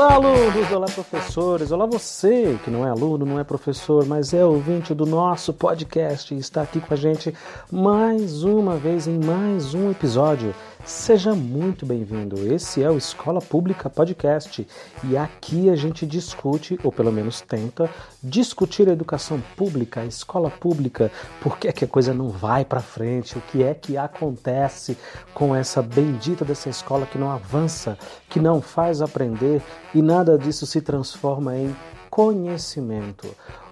Olá, alunos! Olá, professores! Olá, você que não é aluno, não é professor, mas é ouvinte do nosso podcast e está aqui com a gente mais uma vez em mais um episódio. Seja muito bem-vindo. Esse é o Escola Pública Podcast e aqui a gente discute, ou pelo menos tenta, discutir a educação pública, a escola pública, por que, é que a coisa não vai para frente, o que é que acontece com essa bendita dessa escola que não avança, que não faz aprender e nada disso se transforma em conhecimento.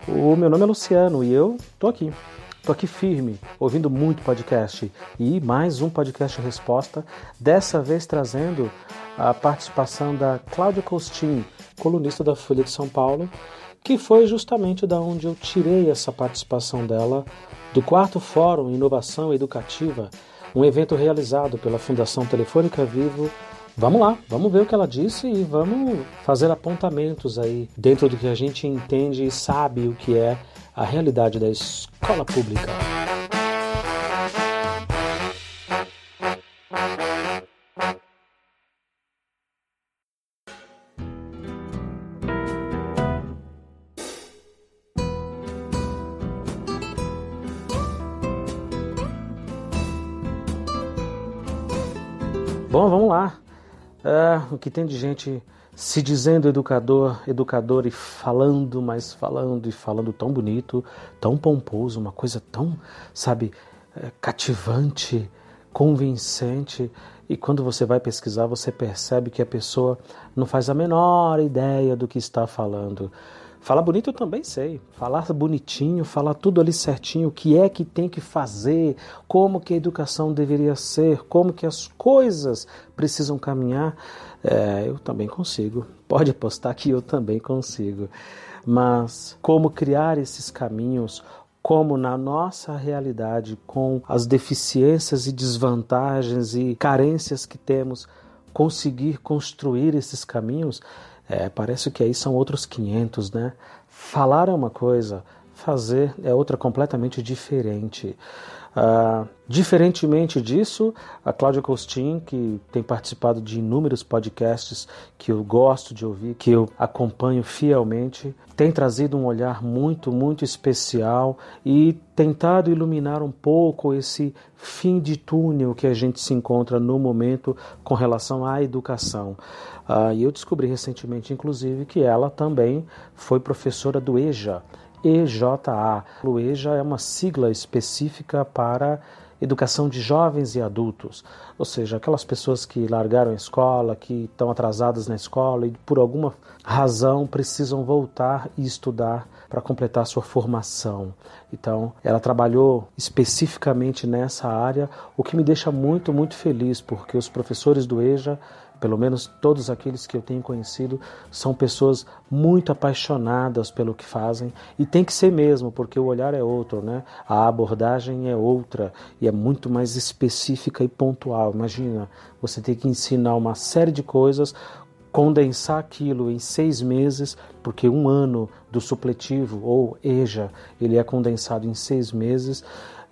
O meu nome é Luciano e eu tô aqui Estou aqui firme, ouvindo muito podcast. E mais um podcast resposta, dessa vez trazendo a participação da Cláudia Costin, colunista da Folha de São Paulo, que foi justamente da onde eu tirei essa participação dela do quarto Fórum Inovação Educativa, um evento realizado pela Fundação Telefônica Vivo. Vamos lá, vamos ver o que ela disse e vamos fazer apontamentos aí dentro do que a gente entende e sabe o que é a realidade da escola pública. Bom, vamos lá. É, o que tem de gente se dizendo educador, educador e falando, mas falando e falando tão bonito, tão pomposo, uma coisa tão, sabe, é, cativante, convincente. E quando você vai pesquisar, você percebe que a pessoa não faz a menor ideia do que está falando. Falar bonito eu também sei. Falar bonitinho, falar tudo ali certinho, o que é que tem que fazer, como que a educação deveria ser, como que as coisas precisam caminhar. É, eu também consigo. Pode apostar que eu também consigo. Mas como criar esses caminhos, como na nossa realidade, com as deficiências e desvantagens e carências que temos, conseguir construir esses caminhos, é, parece que aí são outros 500, né? Falar é uma coisa, fazer é outra completamente diferente. Uh, diferentemente disso, a Cláudia Costin, que tem participado de inúmeros podcasts que eu gosto de ouvir, que eu acompanho fielmente, tem trazido um olhar muito, muito especial e tentado iluminar um pouco esse fim de túnel que a gente se encontra no momento com relação à educação. Uh, e eu descobri recentemente, inclusive, que ela também foi professora do EJA, EJA. O EJA é uma sigla específica para educação de jovens e adultos, ou seja, aquelas pessoas que largaram a escola, que estão atrasadas na escola e por alguma razão precisam voltar e estudar para completar sua formação. Então, ela trabalhou especificamente nessa área, o que me deixa muito, muito feliz, porque os professores do EJA pelo menos todos aqueles que eu tenho conhecido, são pessoas muito apaixonadas pelo que fazem e tem que ser mesmo, porque o olhar é outro, né? A abordagem é outra e é muito mais específica e pontual. Imagina, você tem que ensinar uma série de coisas, condensar aquilo em seis meses, porque um ano do supletivo ou EJA ele é condensado em seis meses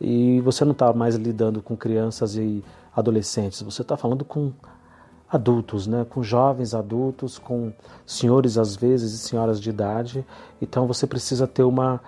e você não está mais lidando com crianças e adolescentes, você está falando com adultos, né, com jovens adultos, com senhores às vezes e senhoras de idade. Então você precisa ter uma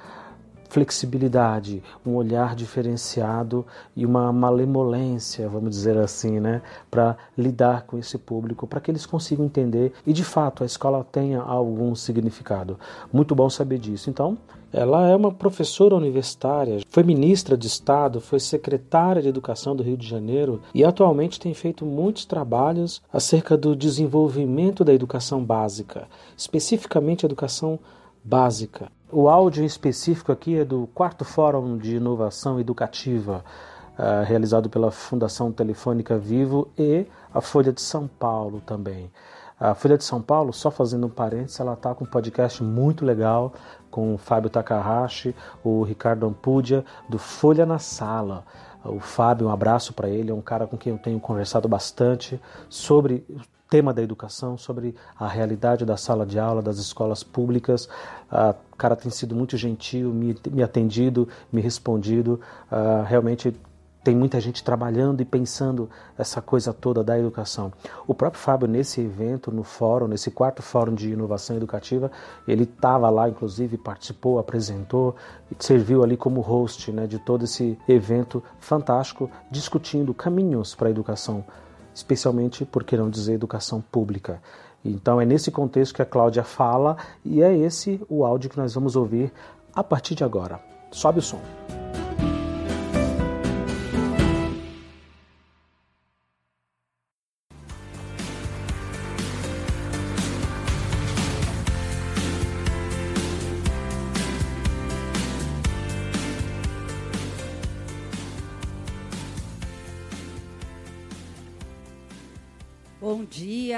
flexibilidade, um olhar diferenciado e uma malemolência, vamos dizer assim, né, para lidar com esse público, para que eles consigam entender e de fato a escola tenha algum significado. Muito bom saber disso. Então, ela é uma professora universitária, foi ministra de Estado, foi secretária de Educação do Rio de Janeiro e atualmente tem feito muitos trabalhos acerca do desenvolvimento da educação básica, especificamente a educação básica. O áudio específico aqui é do quarto Fórum de Inovação Educativa, uh, realizado pela Fundação Telefônica Vivo e a Folha de São Paulo também. A Folha de São Paulo, só fazendo um parênteses, ela está com um podcast muito legal com o Fábio Takahashi, o Ricardo Ampudia, do Folha na Sala. O Fábio, um abraço para ele, é um cara com quem eu tenho conversado bastante sobre tema da educação, sobre a realidade da sala de aula, das escolas públicas. Ah, o cara tem sido muito gentil, me, me atendido, me respondido. Ah, realmente tem muita gente trabalhando e pensando essa coisa toda da educação. O próprio Fábio, nesse evento, no fórum, nesse quarto fórum de inovação educativa, ele estava lá, inclusive, participou, apresentou serviu ali como host né, de todo esse evento fantástico, discutindo caminhos para a educação, especialmente, por que não dizer, educação pública. Então é nesse contexto que a Cláudia fala e é esse o áudio que nós vamos ouvir a partir de agora. Sobe o som.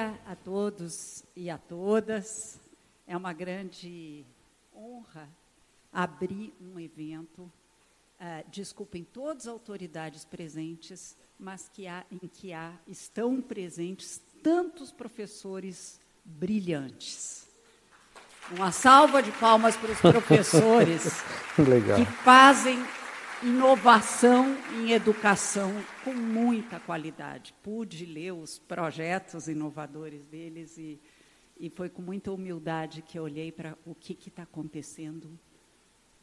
Dia a todos e a todas. É uma grande honra abrir um evento. Uh, desculpem todas as autoridades presentes, mas que há, em que há, estão presentes tantos professores brilhantes. Uma salva de palmas para os professores que fazem inovação em educação com muita qualidade. Pude ler os projetos inovadores deles e, e foi com muita humildade que eu olhei para o que está acontecendo,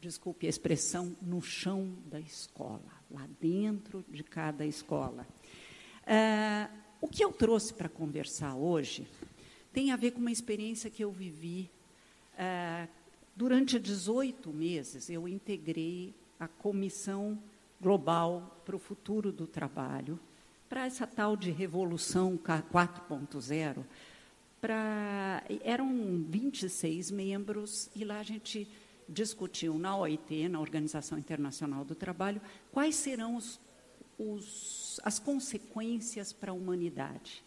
desculpe a expressão, no chão da escola, lá dentro de cada escola. Uh, o que eu trouxe para conversar hoje tem a ver com uma experiência que eu vivi. Uh, durante 18 meses, eu integrei a Comissão Global para o Futuro do Trabalho, para essa tal de Revolução 4.0. Eram 26 membros e lá a gente discutiu na OIT, na Organização Internacional do Trabalho, quais serão os, os, as consequências para a humanidade.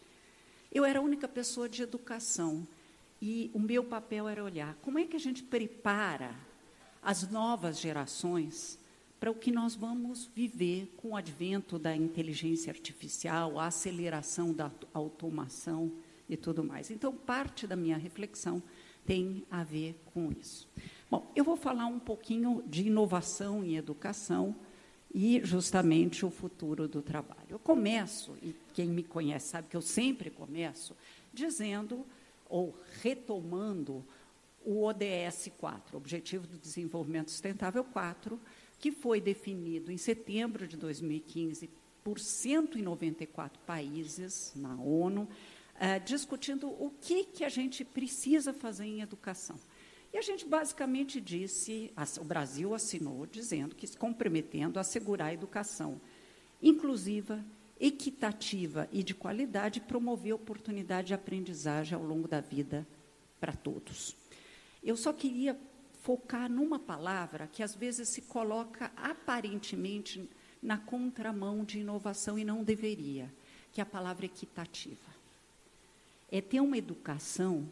Eu era a única pessoa de educação e o meu papel era olhar como é que a gente prepara as novas gerações para o que nós vamos viver com o advento da inteligência artificial, a aceleração da automação e tudo mais. Então, parte da minha reflexão tem a ver com isso. Bom, eu vou falar um pouquinho de inovação em educação e justamente o futuro do trabalho. Eu começo, e quem me conhece sabe que eu sempre começo, dizendo ou retomando o ODS 4, Objetivo do Desenvolvimento Sustentável 4, que foi definido em setembro de 2015 por 194 países na ONU, uh, discutindo o que, que a gente precisa fazer em educação. E a gente basicamente disse, o Brasil assinou dizendo que se comprometendo a assegurar a educação inclusiva, equitativa e de qualidade, promover oportunidade de aprendizagem ao longo da vida para todos. Eu só queria focar numa palavra que às vezes se coloca aparentemente na contramão de inovação e não deveria, que é a palavra equitativa. É ter uma educação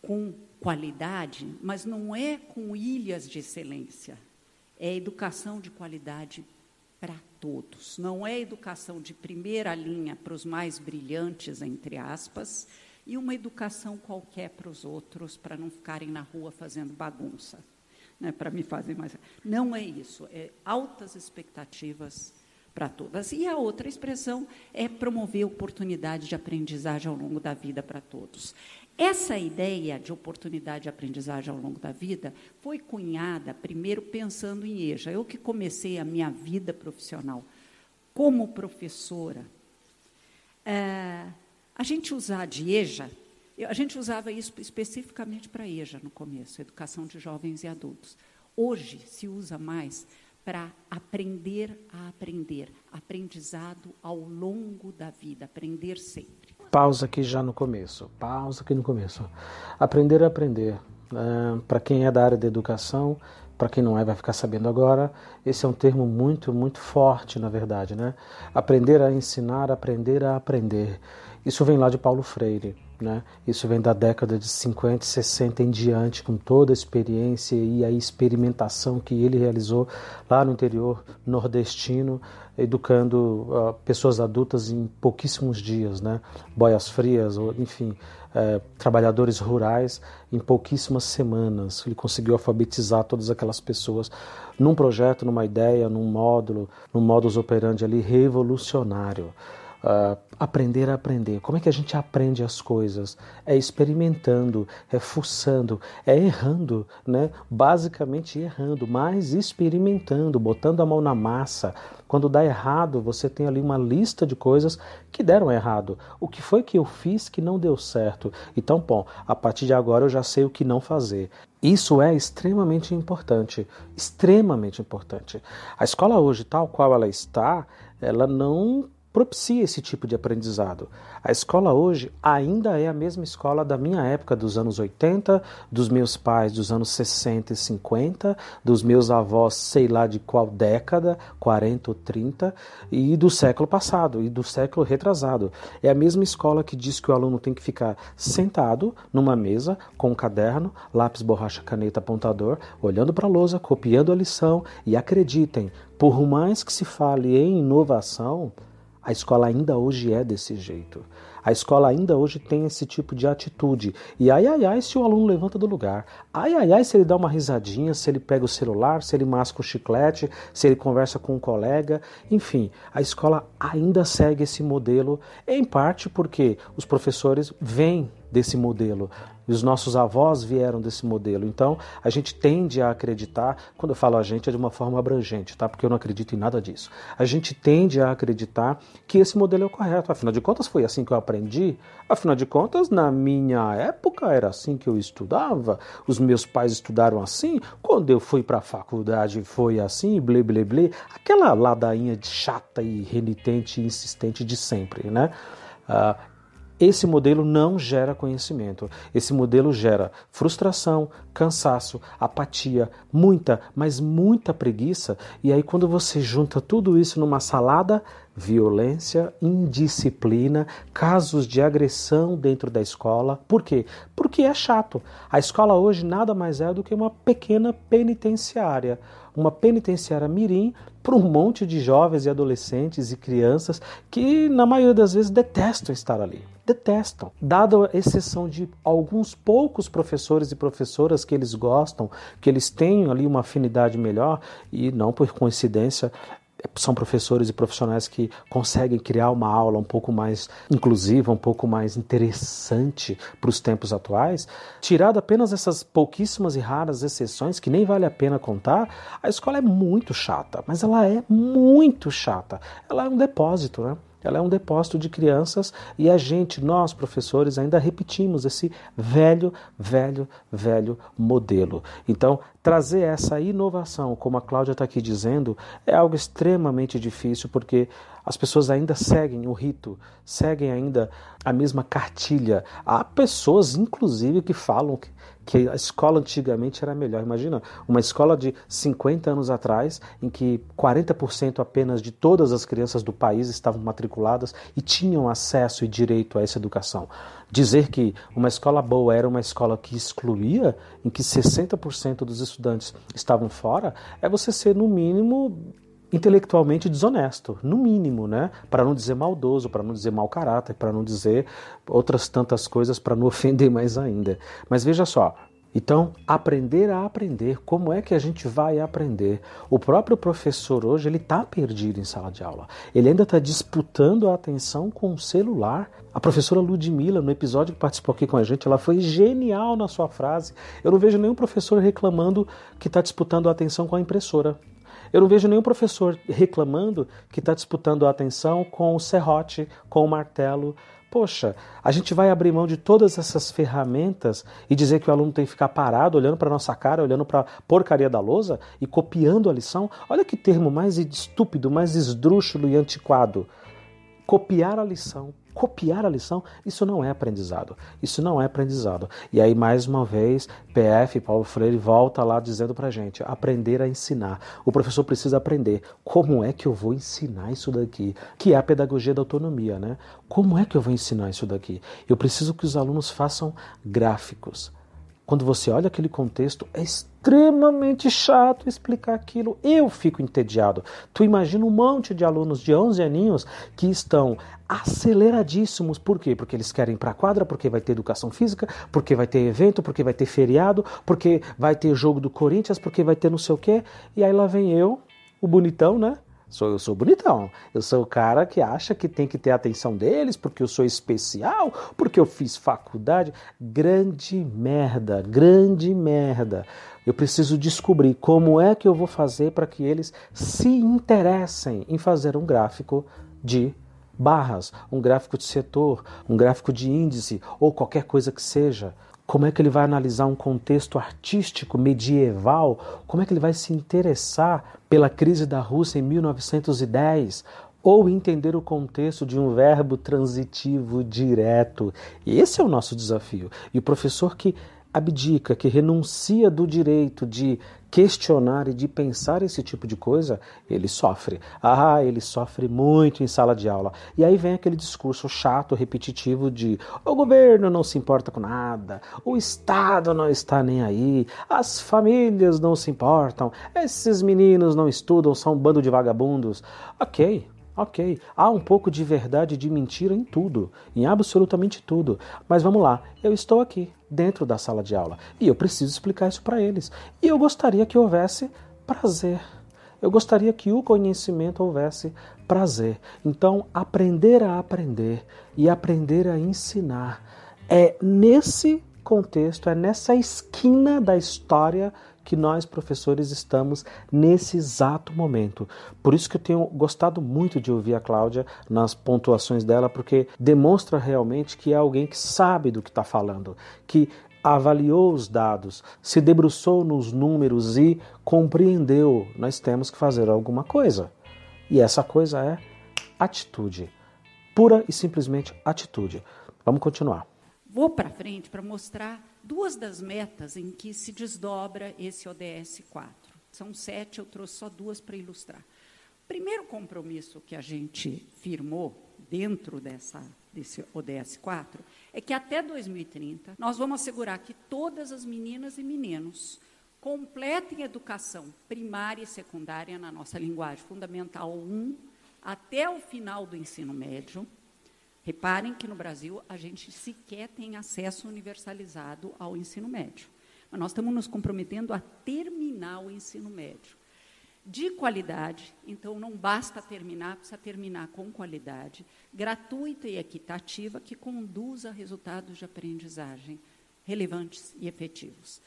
com qualidade, mas não é com ilhas de excelência. É educação de qualidade para todos. Não é educação de primeira linha para os mais brilhantes, entre aspas, e uma educação qualquer para os outros, para não ficarem na rua fazendo bagunça, né, para me fazer mais. Não é isso, é altas expectativas para todas. E a outra expressão é promover oportunidade de aprendizagem ao longo da vida para todos. Essa ideia de oportunidade de aprendizagem ao longo da vida foi cunhada primeiro pensando em EJA. Eu que comecei a minha vida profissional como professora, é, a gente usar de EJA, a gente usava isso especificamente para EJA no começo, educação de jovens e adultos. Hoje se usa mais para aprender a aprender, aprendizado ao longo da vida, aprender sempre. Pausa aqui já no começo, pausa aqui no começo. Aprender a aprender. Uh, para quem é da área da educação, para quem não é, vai ficar sabendo agora. Esse é um termo muito, muito forte, na verdade, né? Aprender a ensinar, aprender a aprender. Isso vem lá de Paulo Freire. Né? Isso vem da década de 50 e 60 em diante, com toda a experiência e a experimentação que ele realizou lá no interior nordestino, educando uh, pessoas adultas em pouquíssimos dias, né? boias frias, ou, enfim, é, trabalhadores rurais em pouquíssimas semanas. Ele conseguiu alfabetizar todas aquelas pessoas num projeto, numa ideia, num módulo, num modus operandi ali revolucionário. Uh, aprender a aprender. Como é que a gente aprende as coisas? É experimentando, é fuçando, é errando, né? Basicamente errando, mas experimentando, botando a mão na massa. Quando dá errado, você tem ali uma lista de coisas que deram errado. O que foi que eu fiz que não deu certo? Então, bom, a partir de agora eu já sei o que não fazer. Isso é extremamente importante, extremamente importante. A escola hoje, tal qual ela está, ela não propicia esse tipo de aprendizado. A escola hoje ainda é a mesma escola da minha época, dos anos 80, dos meus pais dos anos 60 e 50, dos meus avós, sei lá de qual década, 40 ou 30, e do século passado, e do século retrasado. É a mesma escola que diz que o aluno tem que ficar sentado numa mesa, com um caderno, lápis, borracha, caneta, apontador, olhando para a lousa, copiando a lição, e acreditem, por mais que se fale em inovação, a escola ainda hoje é desse jeito. A escola ainda hoje tem esse tipo de atitude. E ai ai ai se o aluno levanta do lugar. Ai ai ai se ele dá uma risadinha, se ele pega o celular, se ele masca o chiclete, se ele conversa com um colega. Enfim, a escola ainda segue esse modelo, em parte porque os professores vêm desse modelo. E os nossos avós vieram desse modelo. Então, a gente tende a acreditar, quando eu falo a gente, é de uma forma abrangente, tá? Porque eu não acredito em nada disso. A gente tende a acreditar que esse modelo é o correto. Afinal de contas, foi assim que eu aprendi. Afinal de contas, na minha época era assim que eu estudava. Os meus pais estudaram assim. Quando eu fui para a faculdade foi assim, blé, blé, blé. Aquela ladainha de chata e renitente e insistente de sempre, né? Uh, esse modelo não gera conhecimento. Esse modelo gera frustração, cansaço, apatia, muita, mas muita preguiça. E aí, quando você junta tudo isso numa salada, violência, indisciplina, casos de agressão dentro da escola. Por quê? Porque é chato. A escola hoje nada mais é do que uma pequena penitenciária uma penitenciária mirim para um monte de jovens e adolescentes e crianças que, na maioria das vezes, detestam estar ali. Detestam. Dada a exceção de alguns poucos professores e professoras que eles gostam, que eles têm ali uma afinidade melhor, e não por coincidência, são professores e profissionais que conseguem criar uma aula um pouco mais inclusiva, um pouco mais interessante para os tempos atuais, tirado apenas essas pouquíssimas e raras exceções que nem vale a pena contar, a escola é muito chata, mas ela é muito chata. Ela é um depósito, né? Ela é um depósito de crianças e a gente, nós professores, ainda repetimos esse velho, velho, velho modelo. Então, trazer essa inovação, como a Cláudia está aqui dizendo, é algo extremamente difícil porque as pessoas ainda seguem o rito, seguem ainda a mesma cartilha. Há pessoas, inclusive, que falam que a escola antigamente era melhor. Imagina, uma escola de 50 anos atrás, em que 40% apenas de todas as crianças do país estavam matriculadas e tinham acesso e direito a essa educação. Dizer que uma escola boa era uma escola que excluía, em que 60% dos estudantes estavam fora, é você ser, no mínimo, intelectualmente desonesto, no mínimo, né? Para não dizer maldoso, para não dizer mau caráter, para não dizer outras tantas coisas para não ofender mais ainda. Mas veja só, então, aprender a aprender. Como é que a gente vai aprender? O próprio professor hoje ele está perdido em sala de aula. Ele ainda está disputando a atenção com o celular. A professora Ludmilla, no episódio que participou aqui com a gente, ela foi genial na sua frase. Eu não vejo nenhum professor reclamando que está disputando a atenção com a impressora. Eu não vejo nenhum professor reclamando que está disputando a atenção com o serrote, com o martelo. Poxa, a gente vai abrir mão de todas essas ferramentas e dizer que o aluno tem que ficar parado, olhando para nossa cara, olhando para a porcaria da lousa e copiando a lição? Olha que termo mais estúpido, mais esdrúxulo e antiquado. Copiar a lição. Copiar a lição, isso não é aprendizado. Isso não é aprendizado. E aí, mais uma vez, PF, Paulo Freire, volta lá dizendo pra gente: aprender a ensinar. O professor precisa aprender como é que eu vou ensinar isso daqui, que é a pedagogia da autonomia, né? Como é que eu vou ensinar isso daqui? Eu preciso que os alunos façam gráficos quando você olha aquele contexto, é extremamente chato explicar aquilo. Eu fico entediado. Tu imagina um monte de alunos de 11 aninhos que estão aceleradíssimos. Por quê? Porque eles querem ir para a quadra, porque vai ter educação física, porque vai ter evento, porque vai ter feriado, porque vai ter jogo do Corinthians, porque vai ter não sei o quê. E aí lá vem eu, o bonitão, né? Sou, eu sou bonitão. Eu sou o cara que acha que tem que ter a atenção deles porque eu sou especial, porque eu fiz faculdade. Grande merda, grande merda. Eu preciso descobrir como é que eu vou fazer para que eles se interessem em fazer um gráfico de barras, um gráfico de setor, um gráfico de índice ou qualquer coisa que seja. Como é que ele vai analisar um contexto artístico medieval? Como é que ele vai se interessar pela crise da Rússia em 1910? Ou entender o contexto de um verbo transitivo direto? Esse é o nosso desafio. E o professor que abdica, que renuncia do direito de questionar e de pensar esse tipo de coisa, ele sofre. Ah, ele sofre muito em sala de aula. E aí vem aquele discurso chato, repetitivo de o governo não se importa com nada, o Estado não está nem aí, as famílias não se importam, esses meninos não estudam, são um bando de vagabundos. Ok, Ok, há um pouco de verdade e de mentira em tudo, em absolutamente tudo. Mas vamos lá, eu estou aqui, dentro da sala de aula, e eu preciso explicar isso para eles. E eu gostaria que houvesse prazer. Eu gostaria que o conhecimento houvesse prazer. Então, aprender a aprender e aprender a ensinar é nesse contexto, é nessa esquina da história que nós, professores, estamos nesse exato momento. Por isso que eu tenho gostado muito de ouvir a Cláudia nas pontuações dela, porque demonstra realmente que é alguém que sabe do que está falando, que avaliou os dados, se debruçou nos números e compreendeu. Nós temos que fazer alguma coisa. E essa coisa é atitude. Pura e simplesmente atitude. Vamos continuar. Vou para frente para mostrar duas das metas em que se desdobra esse ODS 4. São sete, eu trouxe só duas para ilustrar. O primeiro compromisso que a gente firmou dentro dessa, desse ODS 4 é que até 2030 nós vamos assegurar que todas as meninas e meninos completem educação primária e secundária na nossa linguagem fundamental 1 até o final do ensino médio Reparem que no Brasil a gente sequer tem acesso universalizado ao ensino médio. Mas nós estamos nos comprometendo a terminar o ensino médio. De qualidade, então não basta terminar, precisa terminar com qualidade, gratuita e equitativa, que conduza a resultados de aprendizagem relevantes e efetivos.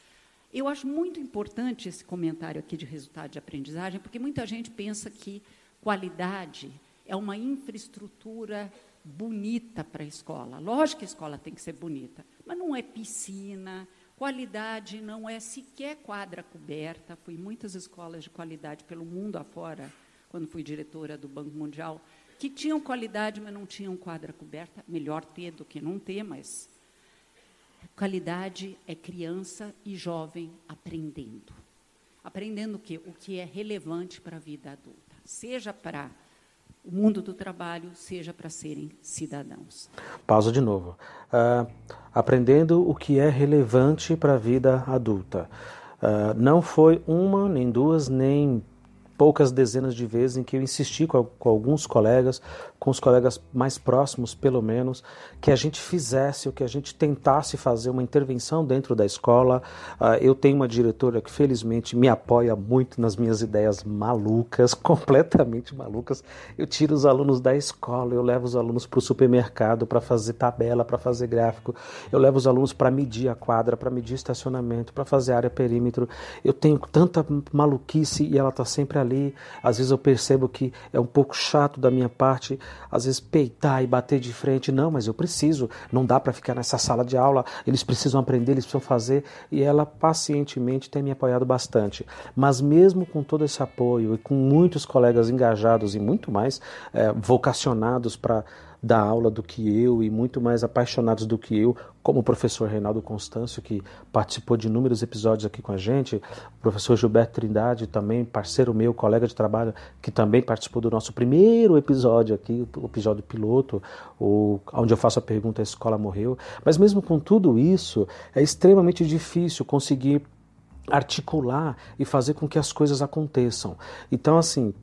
Eu acho muito importante esse comentário aqui de resultado de aprendizagem, porque muita gente pensa que qualidade é uma infraestrutura bonita para a escola. Lógico que a escola tem que ser bonita, mas não é piscina, qualidade não é sequer quadra coberta. Fui em muitas escolas de qualidade pelo mundo afora, quando fui diretora do Banco Mundial, que tinham qualidade, mas não tinham quadra coberta. Melhor ter do que não ter, mas qualidade é criança e jovem aprendendo. Aprendendo o quê? O que é relevante para a vida adulta, seja para o mundo do trabalho seja para serem cidadãos. Pausa de novo. Uh, aprendendo o que é relevante para a vida adulta. Uh, não foi uma, nem duas, nem poucas dezenas de vezes em que eu insisti com, com, alguns colegas, com os colegas mais próximos, pelo menos, que a gente fizesse, ou que a gente tentasse fazer uma intervenção dentro da escola. Uh, eu tenho uma diretora que, felizmente, me apoia muito nas minhas ideias malucas, completamente malucas. Eu tiro os alunos da escola, eu levo os alunos para o supermercado para fazer tabela, para fazer gráfico, eu levo os alunos para medir a quadra, para medir estacionamento, para fazer área perímetro. Eu tenho tanta maluquice e ela está sempre ali. Às vezes eu percebo que é um pouco chato da minha parte, às vezes peitar e bater de frente. Não, mas eu preciso. Não dá para ficar nessa sala de aula. Eles precisam aprender, eles precisam fazer. E ela pacientemente tem me apoiado bastante. Mas mesmo com todo esse apoio e com muitos colegas engajados e muito mais é, vocacionados para dar aula do que eu e muito mais apaixonados do que eu, como o professor Reinaldo Constâncio, que participou de inúmeros episódios aqui com a gente, o professor Gilberto Trindade, também parceiro meu, colega de trabalho, que também participou do nosso primeiro episódio aqui, o episódio piloto, o, onde eu faço a pergunta: a escola morreu? Mas mesmo com tudo isso, é extremamente difícil conseguir articular e fazer com que as coisas aconteçam. Então, assim,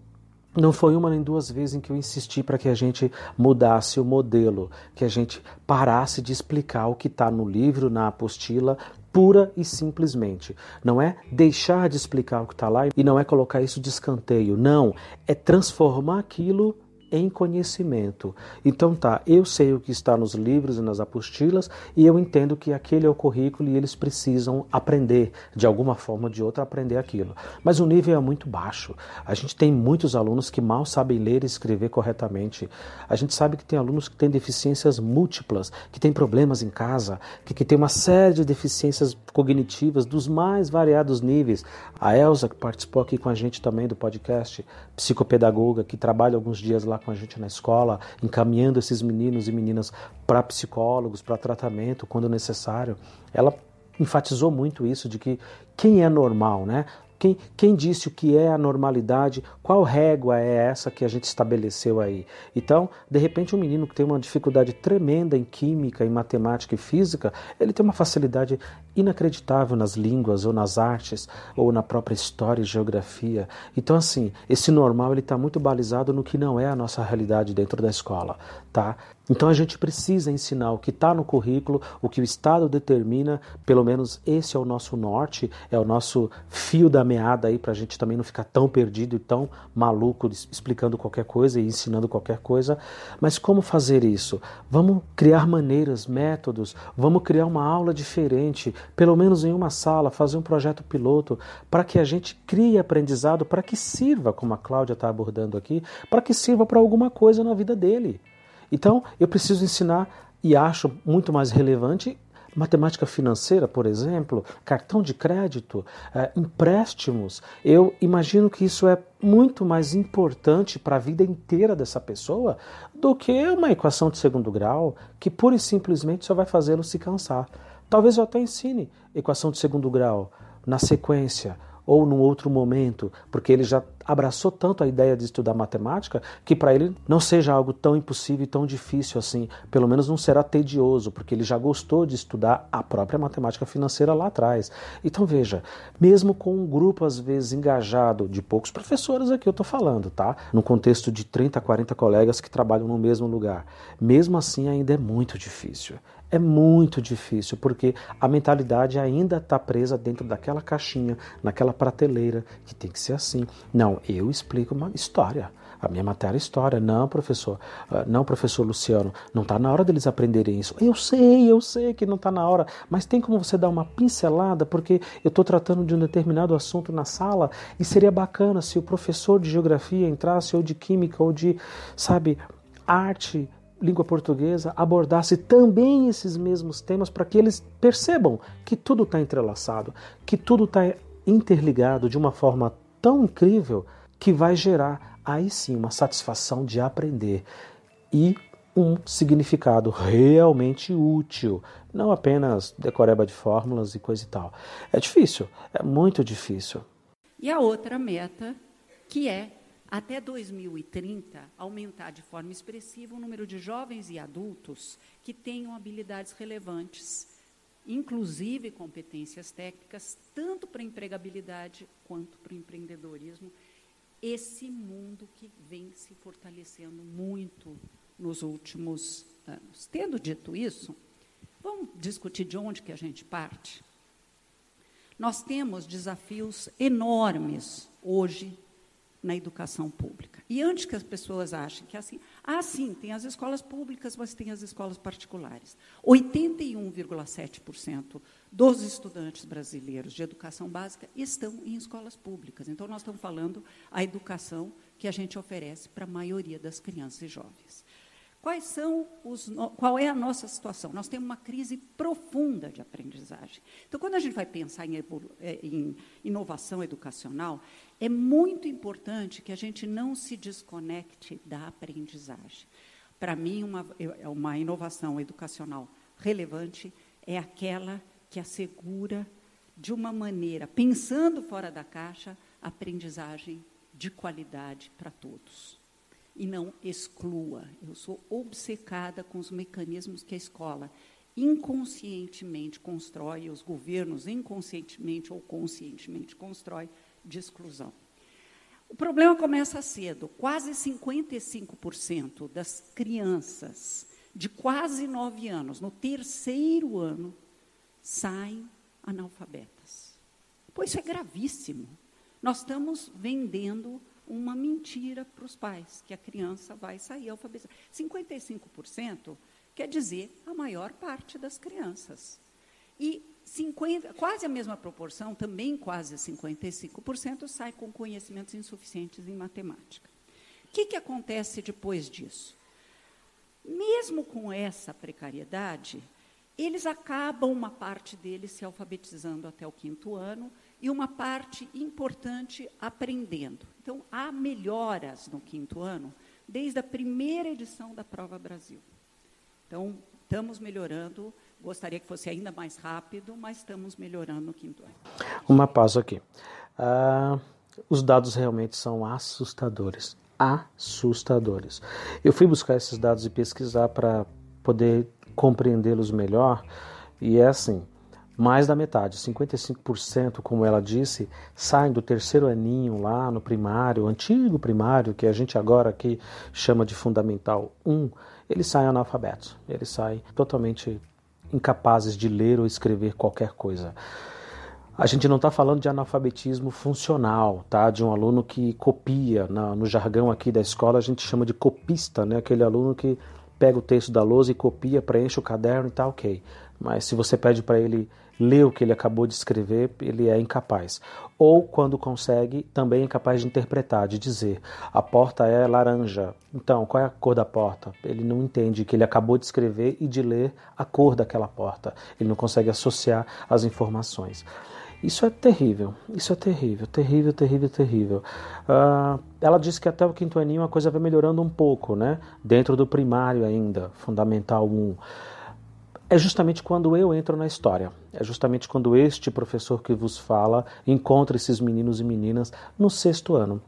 não foi uma nem duas vezes em que eu insisti para que a gente mudasse o modelo, que a gente parasse de explicar o que está no livro, na apostila, pura e simplesmente. Não é deixar de explicar o que está lá e não é colocar isso de escanteio. Não, é transformar aquilo em conhecimento. Então tá, eu sei o que está nos livros e nas apostilas e eu entendo que aquele é o currículo e eles precisam aprender, de alguma forma ou de outra, aprender aquilo. Mas o nível é muito baixo. A gente tem muitos alunos que mal sabem ler e escrever corretamente. A gente sabe que tem alunos que têm deficiências múltiplas, que têm problemas em casa, que, que têm uma série de deficiências cognitivas dos mais variados níveis. A Elsa, que participou aqui com a gente também do podcast, psicopedagoga, que trabalha alguns dias lá com a gente na escola, encaminhando esses meninos e meninas para psicólogos, para tratamento, quando necessário. Ela enfatizou muito isso de que quem é normal, né? Quem, quem disse o que é a normalidade? Qual régua é essa que a gente estabeleceu aí? Então, de repente, um menino que tem uma dificuldade tremenda em química, em matemática e física, ele tem uma facilidade inacreditável nas línguas ou nas artes ou na própria história e geografia. Então, assim, esse normal ele está muito balizado no que não é a nossa realidade dentro da escola, tá? Então a gente precisa ensinar o que está no currículo, o que o Estado determina, pelo menos esse é o nosso norte, é o nosso fio da meada aí para a gente também não ficar tão perdido e tão maluco explicando qualquer coisa e ensinando qualquer coisa. Mas como fazer isso? Vamos criar maneiras, métodos, vamos criar uma aula diferente, pelo menos em uma sala, fazer um projeto piloto para que a gente crie aprendizado, para que sirva, como a Cláudia está abordando aqui, para que sirva para alguma coisa na vida dele. Então, eu preciso ensinar e acho muito mais relevante matemática financeira, por exemplo, cartão de crédito, é, empréstimos. Eu imagino que isso é muito mais importante para a vida inteira dessa pessoa do que uma equação de segundo grau que pura e simplesmente só vai fazê-lo se cansar. Talvez eu até ensine equação de segundo grau na sequência ou num outro momento, porque ele já abraçou tanto a ideia de estudar matemática que para ele não seja algo tão impossível e tão difícil assim, pelo menos não será tedioso, porque ele já gostou de estudar a própria matemática financeira lá atrás. Então veja, mesmo com um grupo às vezes engajado de poucos professores aqui eu estou falando, tá? No contexto de 30, 40 colegas que trabalham no mesmo lugar, mesmo assim ainda é muito difícil. É muito difícil, porque a mentalidade ainda está presa dentro daquela caixinha, naquela prateleira, que tem que ser assim. Não, eu explico uma história. A minha matéria é história. Não, professor. Ah, não, professor Luciano. Não está na hora deles aprenderem isso. Eu sei, eu sei que não está na hora. Mas tem como você dar uma pincelada? Porque eu estou tratando de um determinado assunto na sala e seria bacana se o professor de geografia entrasse, ou de química, ou de, sabe, arte, língua portuguesa abordasse também esses mesmos temas para que eles percebam que tudo está entrelaçado, que tudo está interligado de uma forma tão incrível que vai gerar aí sim uma satisfação de aprender e um significado realmente útil, não apenas decoreba de fórmulas e coisa e tal. É difícil, é muito difícil. E a outra meta, que é até 2030, aumentar de forma expressiva o número de jovens e adultos que tenham habilidades relevantes, inclusive competências técnicas, tanto para a empregabilidade quanto para o empreendedorismo. Esse mundo que vem se fortalecendo muito nos últimos anos. Tendo dito isso, vamos discutir de onde que a gente parte? Nós temos desafios enormes hoje na educação pública. E antes que as pessoas achem que é assim, ah, sim, tem as escolas públicas, mas tem as escolas particulares. 81,7% dos estudantes brasileiros de educação básica estão em escolas públicas. Então, nós estamos falando a educação que a gente oferece para a maioria das crianças e jovens. Quais são os, qual é a nossa situação? Nós temos uma crise profunda de aprendizagem. Então, quando a gente vai pensar em, é, em inovação educacional, é muito importante que a gente não se desconecte da aprendizagem. para mim, uma, é uma inovação educacional relevante é aquela que assegura, de uma maneira, pensando fora da caixa, aprendizagem de qualidade para todos. E não exclua. Eu sou obcecada com os mecanismos que a escola inconscientemente constrói, os governos inconscientemente ou conscientemente constrói de exclusão. O problema começa cedo. Quase 55% das crianças de quase nove anos, no terceiro ano, saem analfabetas. Pois isso é gravíssimo. Nós estamos vendendo uma mentira para os pais, que a criança vai sair alfabetizada. 55% quer dizer a maior parte das crianças. E 50, quase a mesma proporção, também quase 55%, sai com conhecimentos insuficientes em matemática. O que, que acontece depois disso? Mesmo com essa precariedade, eles acabam, uma parte deles, se alfabetizando até o quinto ano e uma parte importante aprendendo. Então, há melhoras no quinto ano, desde a primeira edição da Prova Brasil. Então, estamos melhorando. Gostaria que fosse ainda mais rápido, mas estamos melhorando no quinto ano. Uma pausa aqui. Uh, os dados realmente são assustadores. Assustadores. Eu fui buscar esses dados e pesquisar para poder compreendê-los melhor, e é assim: mais da metade, 55%, como ela disse, saem do terceiro aninho lá no primário, antigo primário, que a gente agora aqui chama de Fundamental 1, eles saem analfabetos, eles saem totalmente incapazes de ler ou escrever qualquer coisa. A gente não está falando de analfabetismo funcional, tá? De um aluno que copia. Na, no jargão aqui da escola a gente chama de copista, né? Aquele aluno que pega o texto da lousa e copia, preenche o caderno e tá ok. Mas se você pede para ele ler o que ele acabou de escrever, ele é incapaz. Ou, quando consegue, também é incapaz de interpretar, de dizer: a porta é laranja. Então, qual é a cor da porta? Ele não entende que ele acabou de escrever e de ler a cor daquela porta. Ele não consegue associar as informações. Isso é terrível, isso é terrível, terrível, terrível, terrível. Uh, ela disse que até o quinto aninho a coisa vai melhorando um pouco, né? Dentro do primário ainda, Fundamental 1 é justamente quando eu entro na história. É justamente quando este professor que vos fala encontra esses meninos e meninas no sexto ano,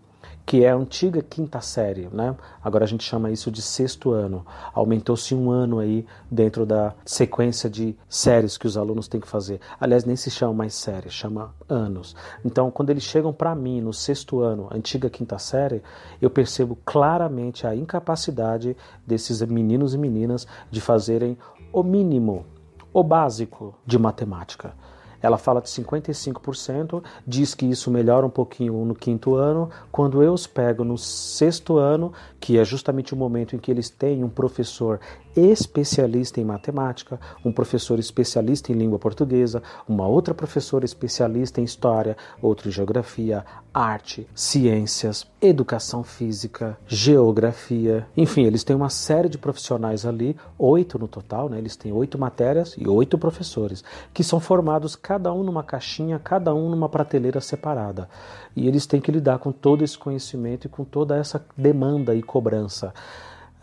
que é a antiga quinta série, né? Agora a gente chama isso de sexto ano. Aumentou-se um ano aí dentro da sequência de séries que os alunos têm que fazer. Aliás, nem se chama mais série, chama anos. Então, quando eles chegam para mim no sexto ano, antiga quinta série, eu percebo claramente a incapacidade desses meninos e meninas de fazerem o mínimo, o básico de matemática. Ela fala de 55%, diz que isso melhora um pouquinho no quinto ano. Quando eu os pego no sexto ano, que é justamente o momento em que eles têm um professor especialista em matemática, um professor especialista em língua portuguesa, uma outra professora especialista em história, outro em geografia, arte, ciências, educação física, geografia. Enfim, eles têm uma série de profissionais ali, oito no total, né? Eles têm oito matérias e oito professores, que são formados cada um numa caixinha, cada um numa prateleira separada. E eles têm que lidar com todo esse conhecimento e com toda essa demanda e cobrança.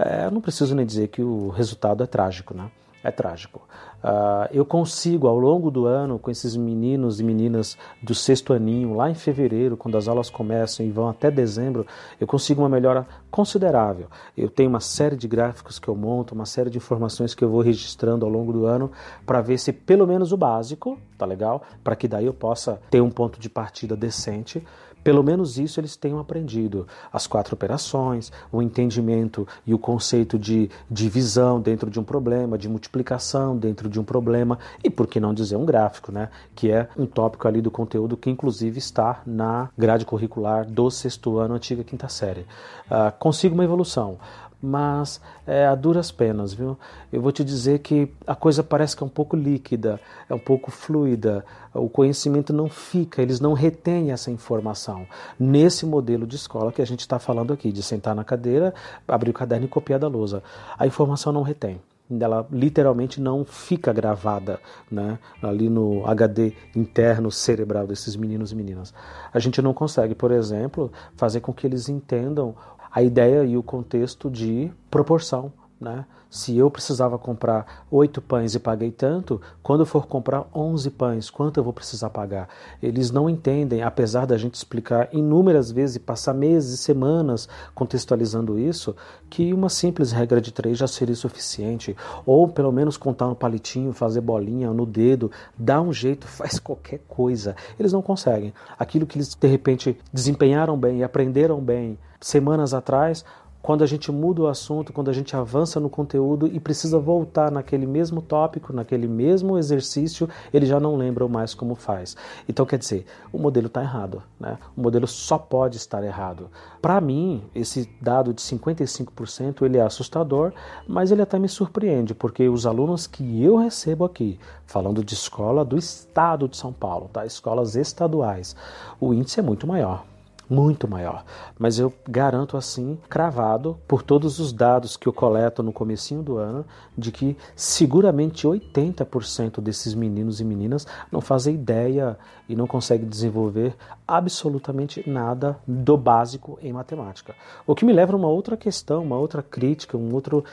É, eu não preciso nem dizer que o resultado é trágico, né? É trágico. Uh, eu consigo, ao longo do ano, com esses meninos e meninas do sexto aninho, lá em fevereiro, quando as aulas começam e vão até dezembro, eu consigo uma melhora considerável. Eu tenho uma série de gráficos que eu monto, uma série de informações que eu vou registrando ao longo do ano para ver se pelo menos o básico, tá legal? Para que daí eu possa ter um ponto de partida decente pelo menos isso eles tenham aprendido. As quatro operações, o entendimento e o conceito de divisão dentro de um problema, de multiplicação dentro de um problema, e por que não dizer um gráfico, né? Que é um tópico ali do conteúdo que inclusive está na grade curricular do sexto ano, antiga quinta série. Uh, consigo uma evolução mas é a duras penas, viu? Eu vou te dizer que a coisa parece que é um pouco líquida, é um pouco fluida, o conhecimento não fica, eles não retêm essa informação. Nesse modelo de escola que a gente está falando aqui, de sentar na cadeira, abrir o caderno e copiar da lousa, a informação não retém ela literalmente não fica gravada né, ali no HD interno cerebral desses meninos e meninas. A gente não consegue, por exemplo, fazer com que eles entendam a ideia e o contexto de proporção, Né? Se eu precisava comprar oito pães e paguei tanto, quando eu for comprar onze pães, quanto eu vou precisar pagar? Eles não entendem, apesar da gente explicar inúmeras vezes e passar meses e semanas contextualizando isso, que uma simples regra de três já seria suficiente. Ou pelo menos contar no palitinho, fazer bolinha no dedo, dá um jeito, faz qualquer coisa. Eles não conseguem. Aquilo que eles de repente desempenharam bem e aprenderam bem semanas atrás, quando a gente muda o assunto, quando a gente avança no conteúdo e precisa voltar naquele mesmo tópico, naquele mesmo exercício, ele já não lembra mais como faz. Então, quer dizer, o modelo está errado. Né? O modelo só pode estar errado. Para mim, esse dado de 55% ele é assustador, mas ele até me surpreende, porque os alunos que eu recebo aqui, falando de escola do estado de São Paulo, tá? escolas estaduais, o índice é muito maior muito maior. Mas eu garanto assim, cravado, por todos os dados que eu coleto no comecinho do ano, de que seguramente 80% desses meninos e meninas não fazem ideia e não conseguem desenvolver absolutamente nada do básico em matemática. O que me leva a uma outra questão, uma outra crítica, um outro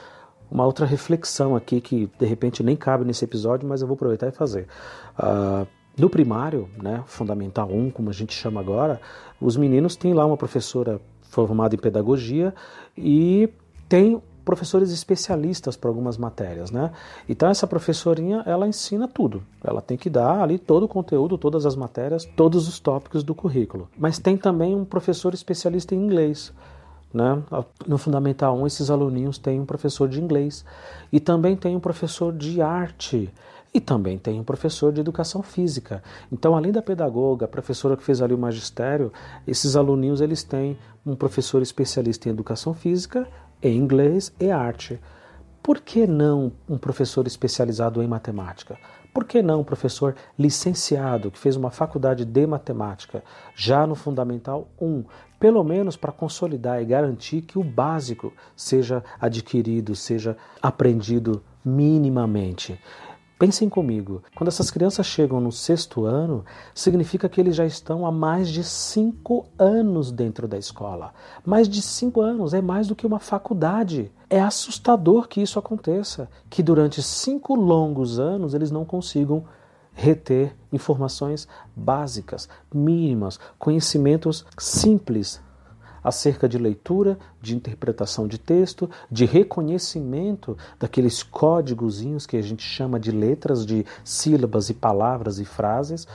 uma outra reflexão aqui que de repente nem cabe nesse episódio, mas eu vou aproveitar e fazer. Uh, no primário, né, fundamental 1, como a gente chama agora, os meninos têm lá uma professora formada em pedagogia e tem professores especialistas para algumas matérias, né? Então essa professorinha, ela ensina tudo. Ela tem que dar ali todo o conteúdo, todas as matérias, todos os tópicos do currículo. Mas tem também um professor especialista em inglês. Né? No Fundamental 1, esses aluninhos têm um professor de inglês e também tem um professor de arte. E também tem um professor de educação física. Então, além da pedagoga, a professora que fez ali o magistério, esses aluninhos eles têm um professor especialista em educação física, em inglês e arte. Por que não um professor especializado em matemática? Por que não um professor licenciado que fez uma faculdade de matemática já no Fundamental 1, pelo menos para consolidar e garantir que o básico seja adquirido, seja aprendido minimamente? Pensem comigo, quando essas crianças chegam no sexto ano, significa que eles já estão há mais de cinco anos dentro da escola. Mais de cinco anos é mais do que uma faculdade. É assustador que isso aconteça, que durante cinco longos anos eles não consigam reter informações básicas, mínimas, conhecimentos simples acerca de leitura, de interpretação de texto, de reconhecimento daqueles códigozinhos que a gente chama de letras, de sílabas e palavras e frases,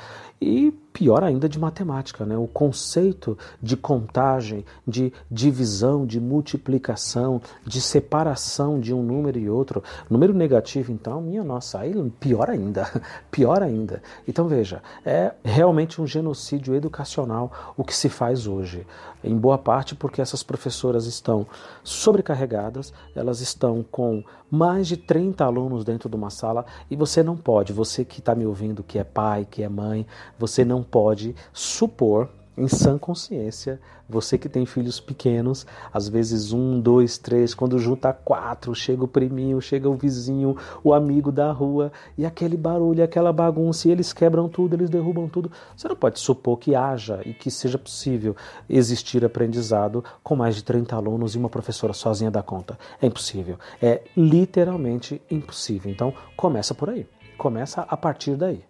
e pior ainda de matemática, né? o conceito de contagem, de divisão, de multiplicação, de separação de um número e outro. Número negativo, então, minha nossa, aí pior ainda, pior ainda. Então veja, é realmente um genocídio educacional o que se faz hoje, em boa parte porque essas professoras estão sobrecarregadas, elas estão com mais de 30 alunos dentro de uma sala e você não pode, você que está me ouvindo, que é pai, que é mãe, você não pode supor em sã consciência, você que tem filhos pequenos, às vezes um, dois, três, quando junta quatro, chega o priminho, chega o vizinho, o amigo da rua, e aquele barulho, aquela bagunça, e eles quebram tudo, eles derrubam tudo. Você não pode supor que haja e que seja possível existir aprendizado com mais de 30 alunos e uma professora sozinha da conta. É impossível. É literalmente impossível. Então, começa por aí. Começa a partir daí.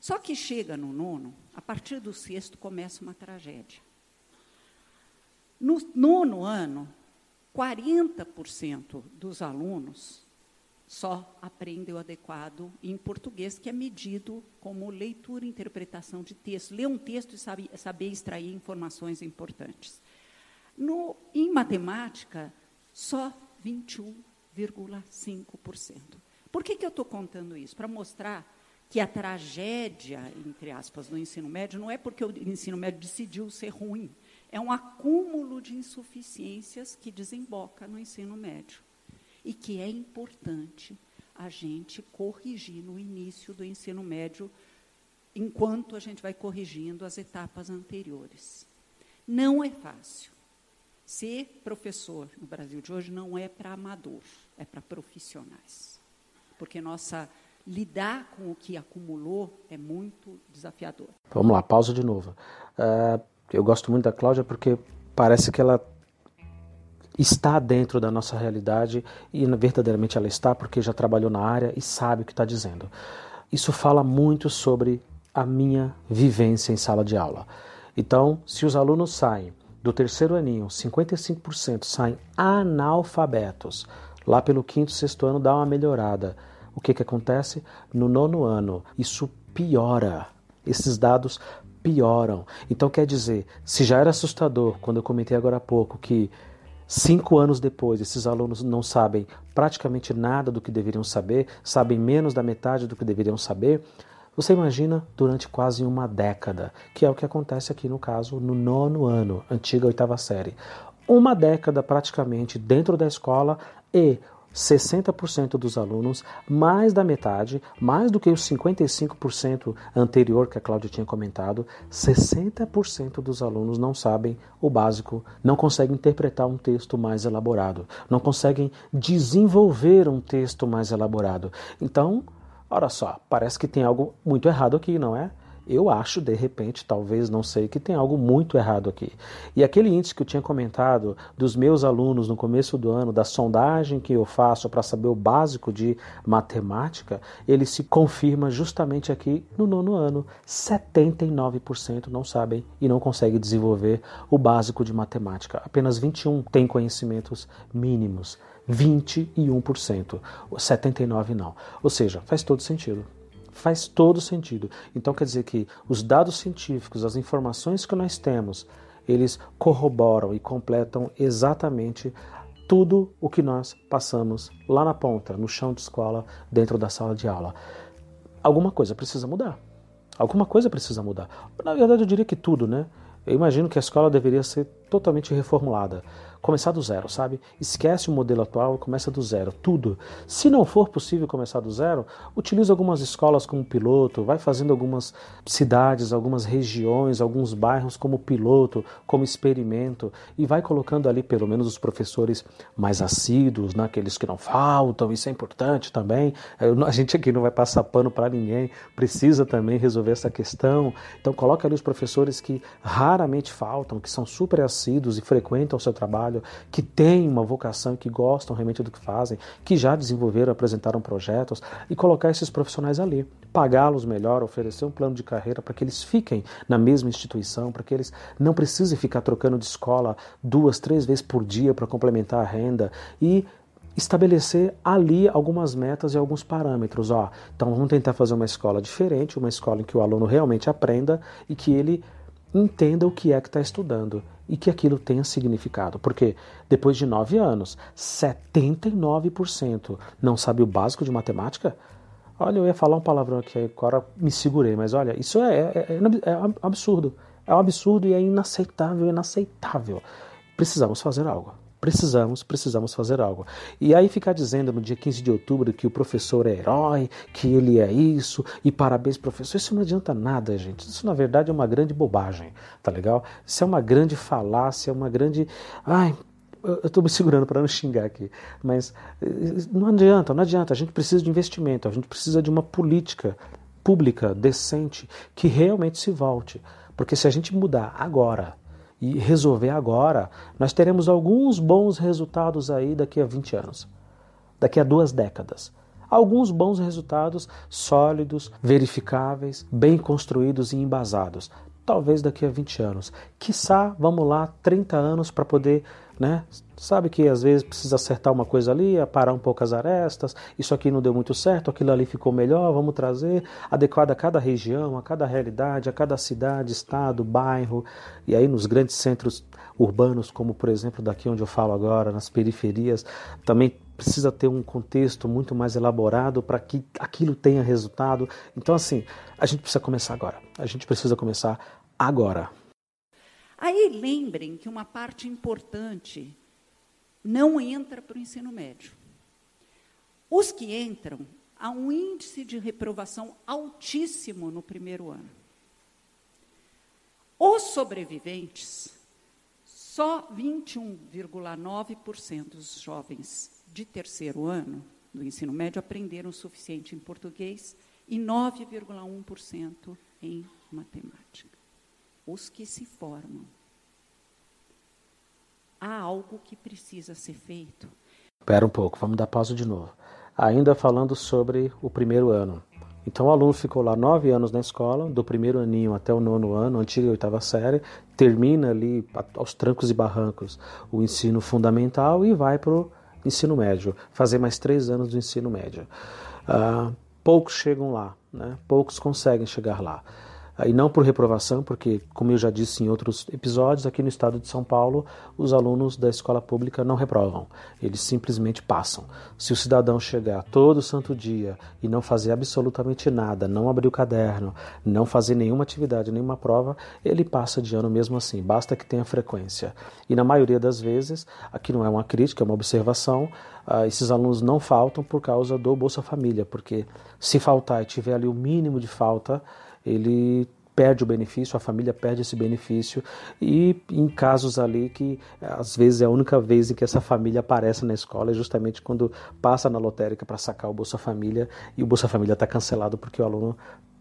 Só que chega no nono, a partir do sexto começa uma tragédia. No nono ano, 40% dos alunos só aprendem o adequado em português, que é medido como leitura e interpretação de texto. Ler um texto e saber, saber extrair informações importantes. No, em matemática, só 21,5%. Por que, que eu estou contando isso? Para mostrar que a tragédia, entre aspas, do ensino médio não é porque o ensino médio decidiu ser ruim, é um acúmulo de insuficiências que desemboca no ensino médio e que é importante a gente corrigir no início do ensino médio, enquanto a gente vai corrigindo as etapas anteriores. Não é fácil. Ser professor no Brasil de hoje não é para amador, é para profissionais. Porque nossa lidar com o que acumulou é muito desafiador. Vamos lá, pausa de novo. Uh, eu gosto muito da Cláudia porque parece que ela está dentro da nossa realidade e verdadeiramente ela está porque já trabalhou na área e sabe o que está dizendo. Isso fala muito sobre a minha vivência em sala de aula. Então, se os alunos saem do terceiro aninho, 55% saem analfabetos, lá pelo quinto, sexto ano dá uma melhorada. O que, que acontece? No nono ano, isso piora. Esses dados pioram. Então, quer dizer, se já era assustador, quando eu comentei agora há pouco, que cinco anos depois esses alunos não sabem praticamente nada do que deveriam saber, sabem menos da metade do que deveriam saber, você imagina durante quase uma década, que é o que acontece aqui no caso no nono ano, antiga oitava série. Uma década praticamente dentro da escola e 60% dos alunos, mais da metade, mais do que os 55% anterior que a Cláudia tinha comentado, 60% dos alunos não sabem o básico, não conseguem interpretar um texto mais elaborado, não conseguem desenvolver um texto mais elaborado. Então, Ora só, parece que tem algo muito errado aqui, não é? Eu acho, de repente, talvez, não sei, que tem algo muito errado aqui. E aquele índice que eu tinha comentado dos meus alunos no começo do ano, da sondagem que eu faço para saber o básico de matemática, ele se confirma justamente aqui no nono ano. 79% não sabem e não conseguem desenvolver o básico de matemática. Apenas 21 têm conhecimentos mínimos. 21%, 79% não. Ou seja, faz todo sentido. Faz todo sentido. Então quer dizer que os dados científicos, as informações que nós temos, eles corroboram e completam exatamente tudo o que nós passamos lá na ponta, no chão de escola, dentro da sala de aula. Alguma coisa precisa mudar. Alguma coisa precisa mudar. Na verdade, eu diria que tudo, né? Eu imagino que a escola deveria ser totalmente reformulada começar do zero, sabe? Esquece o modelo atual começa do zero, tudo. Se não for possível começar do zero, utilize algumas escolas como piloto, vai fazendo algumas cidades, algumas regiões, alguns bairros como piloto, como experimento e vai colocando ali pelo menos os professores mais assíduos, naqueles que não faltam, isso é importante também. A gente aqui não vai passar pano para ninguém, precisa também resolver essa questão. Então coloca ali os professores que raramente faltam, que são super assíduos e frequentam o seu trabalho trabalho, que têm uma vocação, que gostam realmente do que fazem, que já desenvolveram, apresentaram projetos e colocar esses profissionais ali, pagá-los melhor, oferecer um plano de carreira para que eles fiquem na mesma instituição, para que eles não precisem ficar trocando de escola duas, três vezes por dia para complementar a renda e estabelecer ali algumas metas e alguns parâmetros. Ó, então vamos tentar fazer uma escola diferente, uma escola em que o aluno realmente aprenda e que ele entenda o que é que está estudando e que aquilo tenha significado. Porque depois de nove anos, 79% não sabe o básico de matemática. Olha, eu ia falar um palavrão aqui, agora me segurei, mas olha, isso é, é, é, é absurdo. É um absurdo e é inaceitável, inaceitável. Precisamos fazer algo. Precisamos, precisamos fazer algo. E aí ficar dizendo no dia 15 de outubro que o professor é herói, que ele é isso, e parabéns, professor, isso não adianta nada, gente. Isso na verdade é uma grande bobagem, tá legal? Isso é uma grande falácia, uma grande. Ai, eu estou me segurando para não xingar aqui, mas eh, não adianta, não adianta. A gente precisa de investimento, a gente precisa de uma política pública decente que realmente se volte. Porque se a gente mudar agora, e resolver agora, nós teremos alguns bons resultados aí daqui a 20 anos, daqui a duas décadas. Alguns bons resultados sólidos, verificáveis, bem construídos e embasados. Talvez daqui a 20 anos. Quiçá, vamos lá, 30 anos para poder né? Sabe que às vezes precisa acertar uma coisa ali, parar um pouco as arestas, isso aqui não deu muito certo, aquilo ali ficou melhor, vamos trazer adequado a cada região, a cada realidade, a cada cidade, estado, bairro, e aí nos grandes centros urbanos, como por exemplo daqui onde eu falo agora, nas periferias, também precisa ter um contexto muito mais elaborado para que aquilo tenha resultado. Então assim, a gente precisa começar agora. A gente precisa começar agora. Aí lembrem que uma parte importante não entra para o ensino médio. Os que entram, há um índice de reprovação altíssimo no primeiro ano. Os sobreviventes, só 21,9% dos jovens de terceiro ano do ensino médio aprenderam o suficiente em português e 9,1% em matemática os que se formam. há algo que precisa ser feito. Espera um pouco, vamos dar pausa de novo. Ainda falando sobre o primeiro ano. Então o aluno ficou lá nove anos na escola, do primeiro aninho até o nono ano, antiga e oitava série, termina ali aos trancos e barrancos o ensino fundamental e vai para o ensino médio, fazer mais três anos do ensino médio. Uh, poucos chegam lá, né? poucos conseguem chegar lá e não por reprovação, porque, como eu já disse em outros episódios, aqui no estado de São Paulo, os alunos da escola pública não reprovam, eles simplesmente passam. Se o cidadão chegar todo santo dia e não fazer absolutamente nada, não abrir o caderno, não fazer nenhuma atividade, nenhuma prova, ele passa de ano mesmo assim, basta que tenha frequência. E na maioria das vezes, aqui não é uma crítica, é uma observação, uh, esses alunos não faltam por causa do Bolsa Família, porque se faltar e tiver ali o mínimo de falta, ele perde o benefício, a família perde esse benefício e em casos ali que às vezes é a única vez em que essa família aparece na escola é justamente quando passa na lotérica para sacar o Bolsa Família e o Bolsa Família está cancelado porque o aluno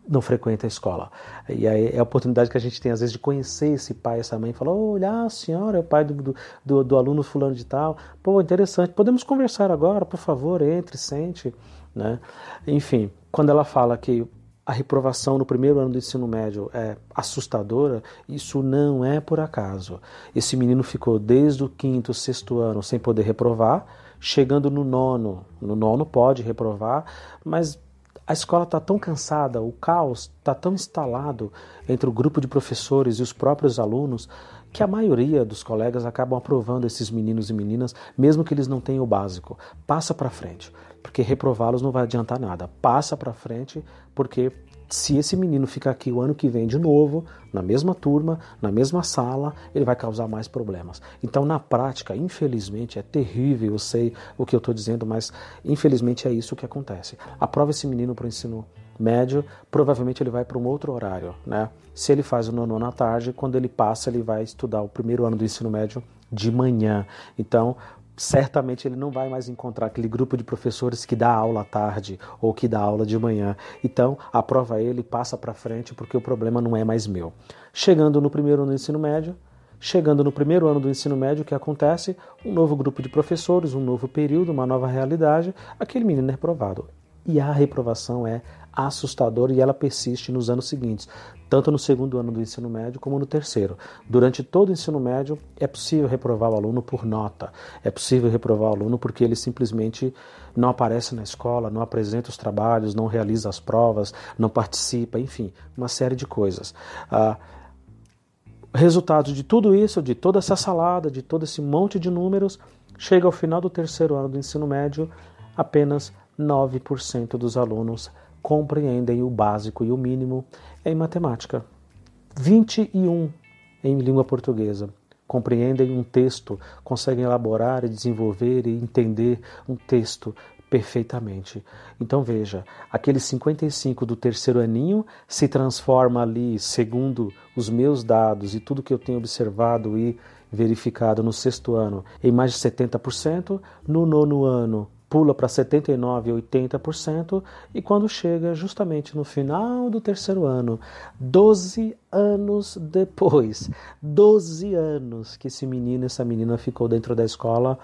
não frequenta a escola. E aí é a oportunidade que a gente tem, às vezes, de conhecer esse pai, essa mãe, e falar, olha, a senhora é o pai do, do, do, aluno fulano de tal. Pô, interessante, podemos conversar agora, por favor, entre, sente. Né? Enfim, quando ela fala que a reprovação no primeiro ano do ensino médio é assustadora, isso não é por acaso. Esse menino ficou desde o quinto, sexto ano sem poder reprovar, chegando no nono. No nono pode reprovar, mas a escola está tão cansada, o caos está tão instalado entre o grupo de professores e os próprios alunos que a maioria dos colegas acabam aprovando esses meninos e meninas, mesmo que eles não tenham o básico. Passa para frente porque reprová-los não vai adiantar nada. Passa para frente, porque se esse menino ficar aqui o ano que vem de novo, na mesma turma, na mesma sala, ele vai causar mais problemas. Então, na prática, infelizmente, é terrível, eu sei o que eu estou dizendo, mas infelizmente é isso que acontece. Aprova esse menino para o ensino médio, provavelmente ele vai para um outro horário. Né? Se ele faz o nono à tarde, quando ele passa, ele vai estudar o primeiro ano do ensino médio de manhã. Então, certamente ele não vai mais encontrar aquele grupo de professores que dá aula à tarde ou que dá aula de manhã. Então, aprova ele, passa para frente, porque o problema não é mais meu. Chegando no primeiro ano do ensino médio, chegando no primeiro ano do ensino médio, o que acontece? Um novo grupo de professores, um novo período, uma nova realidade, aquele menino é reprovado. E a reprovação é assustadora e ela persiste nos anos seguintes, tanto no segundo ano do ensino médio como no terceiro. Durante todo o ensino médio é possível reprovar o aluno por nota, é possível reprovar o aluno porque ele simplesmente não aparece na escola, não apresenta os trabalhos, não realiza as provas, não participa, enfim, uma série de coisas. Ah, resultado de tudo isso, de toda essa salada, de todo esse monte de números, chega ao final do terceiro ano do ensino médio, apenas 9% dos alunos compreendem o básico e o mínimo em matemática. 21 em língua portuguesa compreendem um texto, conseguem elaborar e desenvolver e entender um texto perfeitamente. Então veja, aquele 55 do terceiro aninho se transforma ali, segundo os meus dados e tudo que eu tenho observado e verificado no sexto ano, em mais de 70%, no nono ano pula para 79%, 80%, e quando chega justamente no final do terceiro ano, 12 anos depois, 12 anos que esse menino, essa menina ficou dentro da escola,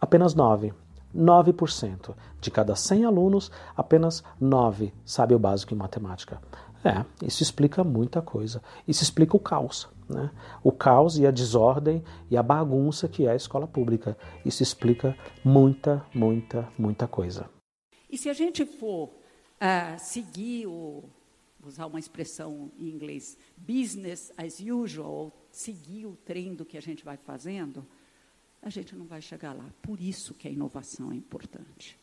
apenas 9. 9%. De cada 100 alunos, apenas 9 sabe o básico em matemática. É, isso explica muita coisa. Isso explica o caos. Né? O caos e a desordem e a bagunça que é a escola pública. Isso explica muita, muita, muita coisa. E se a gente for uh, seguir o, usar uma expressão em inglês, business as usual, seguir o trem do que a gente vai fazendo, a gente não vai chegar lá. Por isso que a inovação é importante.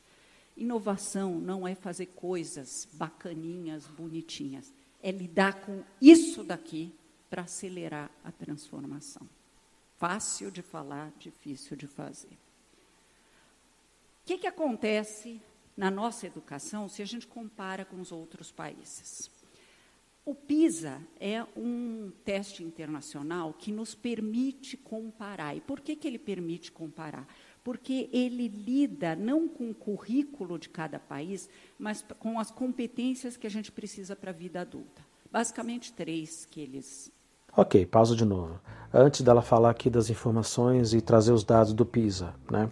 Inovação não é fazer coisas bacaninhas, bonitinhas. É lidar com isso daqui para acelerar a transformação. Fácil de falar, difícil de fazer. O que, que acontece na nossa educação se a gente compara com os outros países? O PISA é um teste internacional que nos permite comparar. E por que, que ele permite comparar? Porque ele lida não com o currículo de cada país, mas com as competências que a gente precisa para a vida adulta. Basicamente, três que eles Ok, pausa de novo. Antes dela falar aqui das informações e trazer os dados do PISA, né?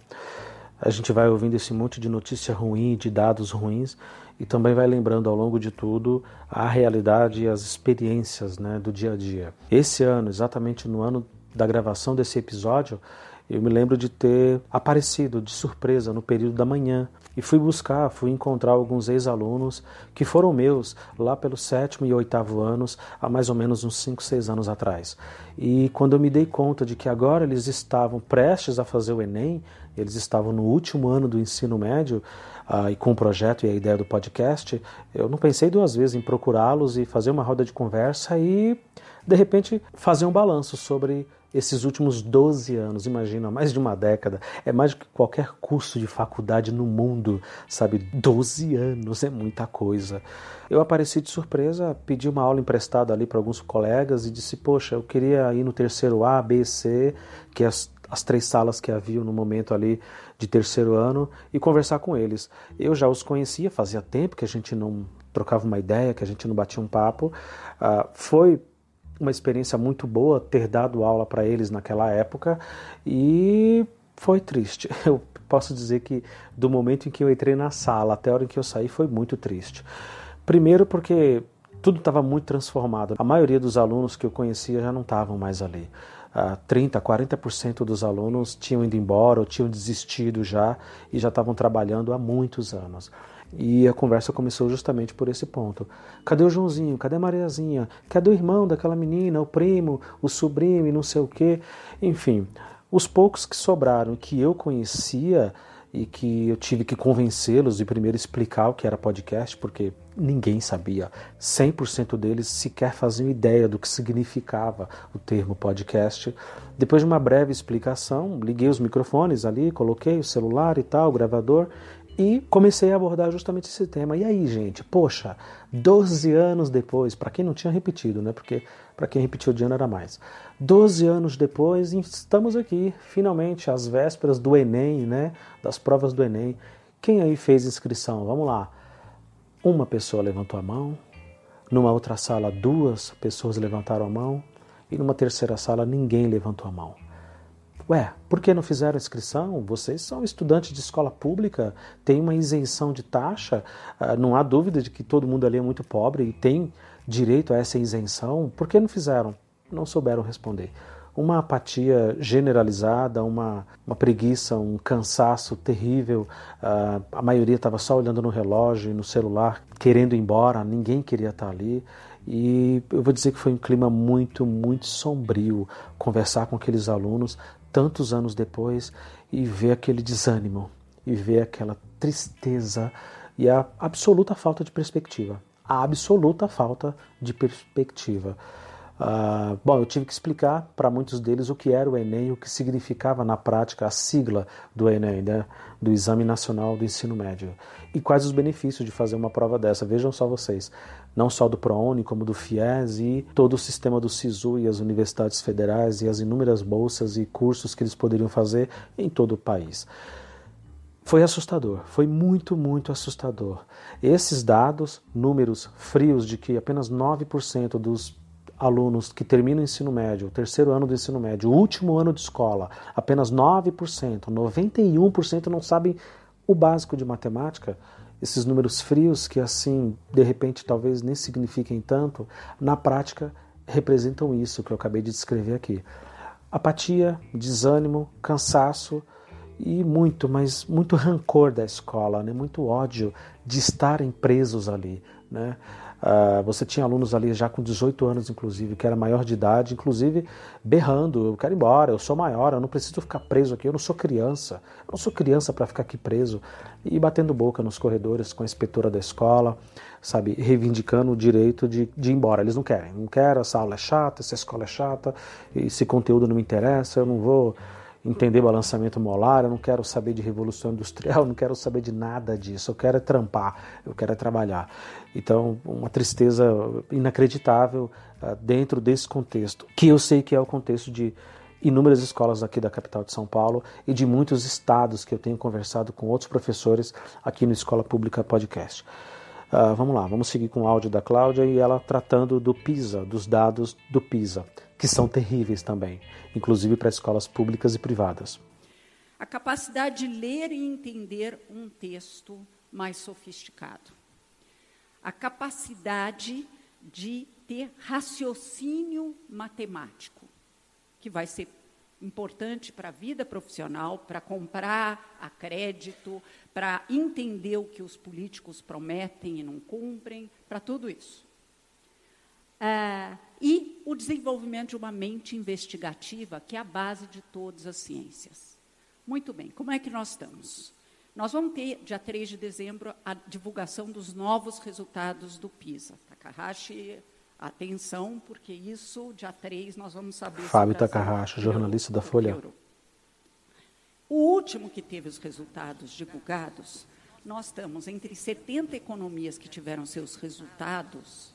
A gente vai ouvindo esse monte de notícia ruim, de dados ruins, e também vai lembrando ao longo de tudo a realidade e as experiências né, do dia a dia. Esse ano, exatamente no ano da gravação desse episódio, eu me lembro de ter aparecido de surpresa no período da manhã e fui buscar, fui encontrar alguns ex-alunos que foram meus lá pelo sétimo e oitavo anos, há mais ou menos uns 5, 6 anos atrás. E quando eu me dei conta de que agora eles estavam prestes a fazer o Enem, eles estavam no último ano do ensino médio, uh, e com o projeto e a ideia do podcast, eu não pensei duas vezes em procurá-los e fazer uma roda de conversa e, de repente, fazer um balanço sobre esses últimos 12 anos, imagina, mais de uma década, é mais do que qualquer curso de faculdade no mundo, sabe? 12 anos é muita coisa. Eu apareci de surpresa, pedi uma aula emprestada ali para alguns colegas e disse: Poxa, eu queria ir no terceiro A, B, C, que é as, as três salas que havia no momento ali de terceiro ano, e conversar com eles. Eu já os conhecia, fazia tempo que a gente não trocava uma ideia, que a gente não batia um papo. Uh, foi uma experiência muito boa ter dado aula para eles naquela época e foi triste. Eu posso dizer que do momento em que eu entrei na sala até a hora em que eu saí foi muito triste. Primeiro porque tudo estava muito transformado. A maioria dos alunos que eu conhecia já não estavam mais ali. Uh, 30, 40% dos alunos tinham ido embora ou tinham desistido já e já estavam trabalhando há muitos anos. E a conversa começou justamente por esse ponto. Cadê o Joãozinho? Cadê a Mariazinha? Cadê o irmão daquela menina, o primo, o sobrinho e não sei o quê? Enfim, os poucos que sobraram que eu conhecia e que eu tive que convencê-los de primeiro explicar o que era podcast, porque ninguém sabia. 100% deles sequer faziam ideia do que significava o termo podcast. Depois de uma breve explicação, liguei os microfones ali, coloquei o celular e tal, o gravador, e comecei a abordar justamente esse tema. E aí, gente, poxa, 12 anos depois, para quem não tinha repetido, né? Porque para quem repetiu de ano era mais. 12 anos depois, estamos aqui, finalmente, às vésperas do Enem, né? Das provas do Enem. Quem aí fez inscrição? Vamos lá. Uma pessoa levantou a mão, numa outra sala, duas pessoas levantaram a mão, e numa terceira sala, ninguém levantou a mão. Ué, por que não fizeram inscrição? Vocês são estudantes de escola pública, tem uma isenção de taxa, ah, não há dúvida de que todo mundo ali é muito pobre e tem direito a essa isenção. Por que não fizeram? Não souberam responder. Uma apatia generalizada, uma, uma preguiça, um cansaço terrível. Uh, a maioria estava só olhando no relógio no celular, querendo ir embora, ninguém queria estar ali. E eu vou dizer que foi um clima muito, muito sombrio conversar com aqueles alunos, tantos anos depois e ver aquele desânimo e ver aquela tristeza e a absoluta falta de perspectiva. A absoluta falta de perspectiva. Uh, bom, eu tive que explicar para muitos deles o que era o Enem, o que significava na prática a sigla do Enem, né, do Exame Nacional do Ensino Médio, e quais os benefícios de fazer uma prova dessa. Vejam só vocês, não só do ProUni, como do FIES e todo o sistema do SISU e as universidades federais e as inúmeras bolsas e cursos que eles poderiam fazer em todo o país. Foi assustador, foi muito, muito assustador. Esses dados, números frios de que apenas 9% dos alunos que terminam o ensino médio, o terceiro ano do ensino médio, o último ano de escola, apenas 9%, 91% não sabem o básico de matemática, esses números frios que assim, de repente, talvez nem signifiquem tanto, na prática representam isso que eu acabei de descrever aqui. Apatia, desânimo, cansaço e muito, mas muito rancor da escola, né? muito ódio de estarem presos ali. Né? Uh, você tinha alunos ali já com 18 anos, inclusive, que era maior de idade, inclusive berrando: eu quero ir embora, eu sou maior, eu não preciso ficar preso aqui, eu não sou criança, eu não sou criança para ficar aqui preso. E batendo boca nos corredores com a inspetora da escola, sabe, reivindicando o direito de, de ir embora. Eles não querem, não quero, essa aula é chata, essa escola é chata, esse conteúdo não me interessa, eu não vou entender balançamento molar, eu não quero saber de revolução industrial, eu não quero saber de nada disso, eu quero é trampar, eu quero é trabalhar. Então, uma tristeza inacreditável uh, dentro desse contexto, que eu sei que é o contexto de inúmeras escolas aqui da capital de São Paulo e de muitos estados que eu tenho conversado com outros professores aqui no Escola Pública Podcast. Uh, vamos lá, vamos seguir com o áudio da Cláudia e ela tratando do PISA, dos dados do PISA, que são terríveis também, inclusive para escolas públicas e privadas. A capacidade de ler e entender um texto mais sofisticado. A capacidade de ter raciocínio matemático, que vai ser importante para a vida profissional, para comprar a crédito, para entender o que os políticos prometem e não cumprem, para tudo isso. É, e o desenvolvimento de uma mente investigativa, que é a base de todas as ciências. Muito bem, como é que nós estamos? Nós vamos ter, dia 3 de dezembro, a divulgação dos novos resultados do PISA. Takahashi Atenção, porque isso, dia 3, nós vamos saber. Fábio Takahashi, jornalista da Folha. O último que teve os resultados divulgados, nós estamos entre 70 economias que tiveram seus resultados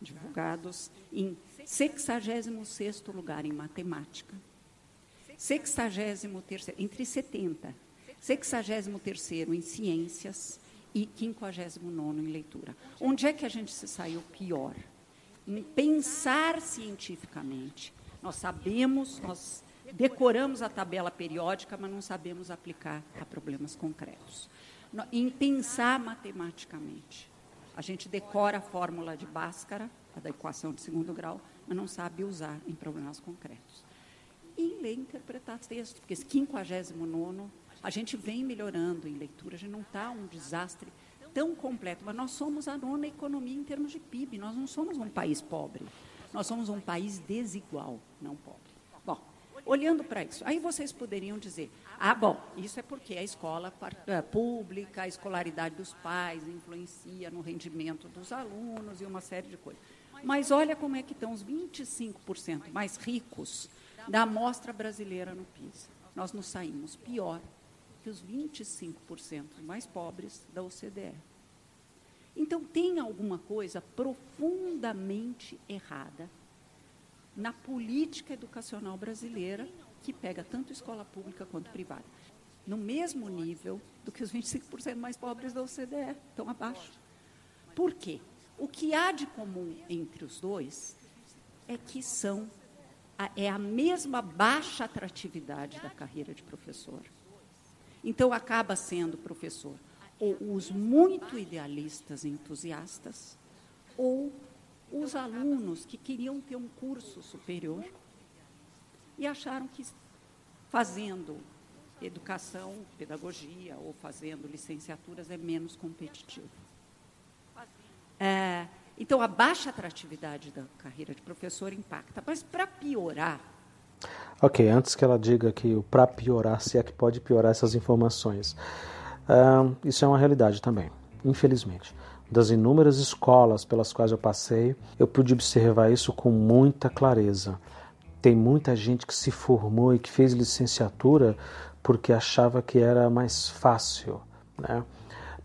divulgados em 66º lugar em matemática. 63 entre 70. 63º em ciências e 59º em leitura. Onde é que a gente se saiu pior? pensar cientificamente. Nós sabemos, nós decoramos a tabela periódica, mas não sabemos aplicar a problemas concretos. Em pensar matematicamente. A gente decora a fórmula de Bhaskara, a da equação de segundo grau, mas não sabe usar em problemas concretos. E ler interpretar texto, porque esse 59 a gente vem melhorando em leitura, a gente não está um desastre tão completo, mas nós somos a nona economia em termos de PIB, nós não somos um país pobre, nós somos um país desigual, não pobre. Bom, olhando para isso, aí vocês poderiam dizer, ah, bom, isso é porque a escola eh, pública, a escolaridade dos pais influencia no rendimento dos alunos e uma série de coisas. Mas olha como é que estão os 25% mais ricos da amostra brasileira no PISA. Nós nos saímos pior que os 25% mais pobres da OCDE. Então, tem alguma coisa profundamente errada na política educacional brasileira, que pega tanto escola pública quanto privada, no mesmo nível do que os 25% mais pobres da OCDE, estão abaixo. Por quê? O que há de comum entre os dois é que são é a mesma baixa atratividade da carreira de professor. Então, acaba sendo, professor, ou os muito idealistas e entusiastas, ou os alunos que queriam ter um curso superior e acharam que fazendo educação, pedagogia ou fazendo licenciaturas é menos competitivo. É, então, a baixa atratividade da carreira de professor impacta. Mas, para piorar, Ok, antes que ela diga que para piorar, se é que pode piorar essas informações. Uh, isso é uma realidade também, infelizmente. Das inúmeras escolas pelas quais eu passei, eu pude observar isso com muita clareza. Tem muita gente que se formou e que fez licenciatura porque achava que era mais fácil, né?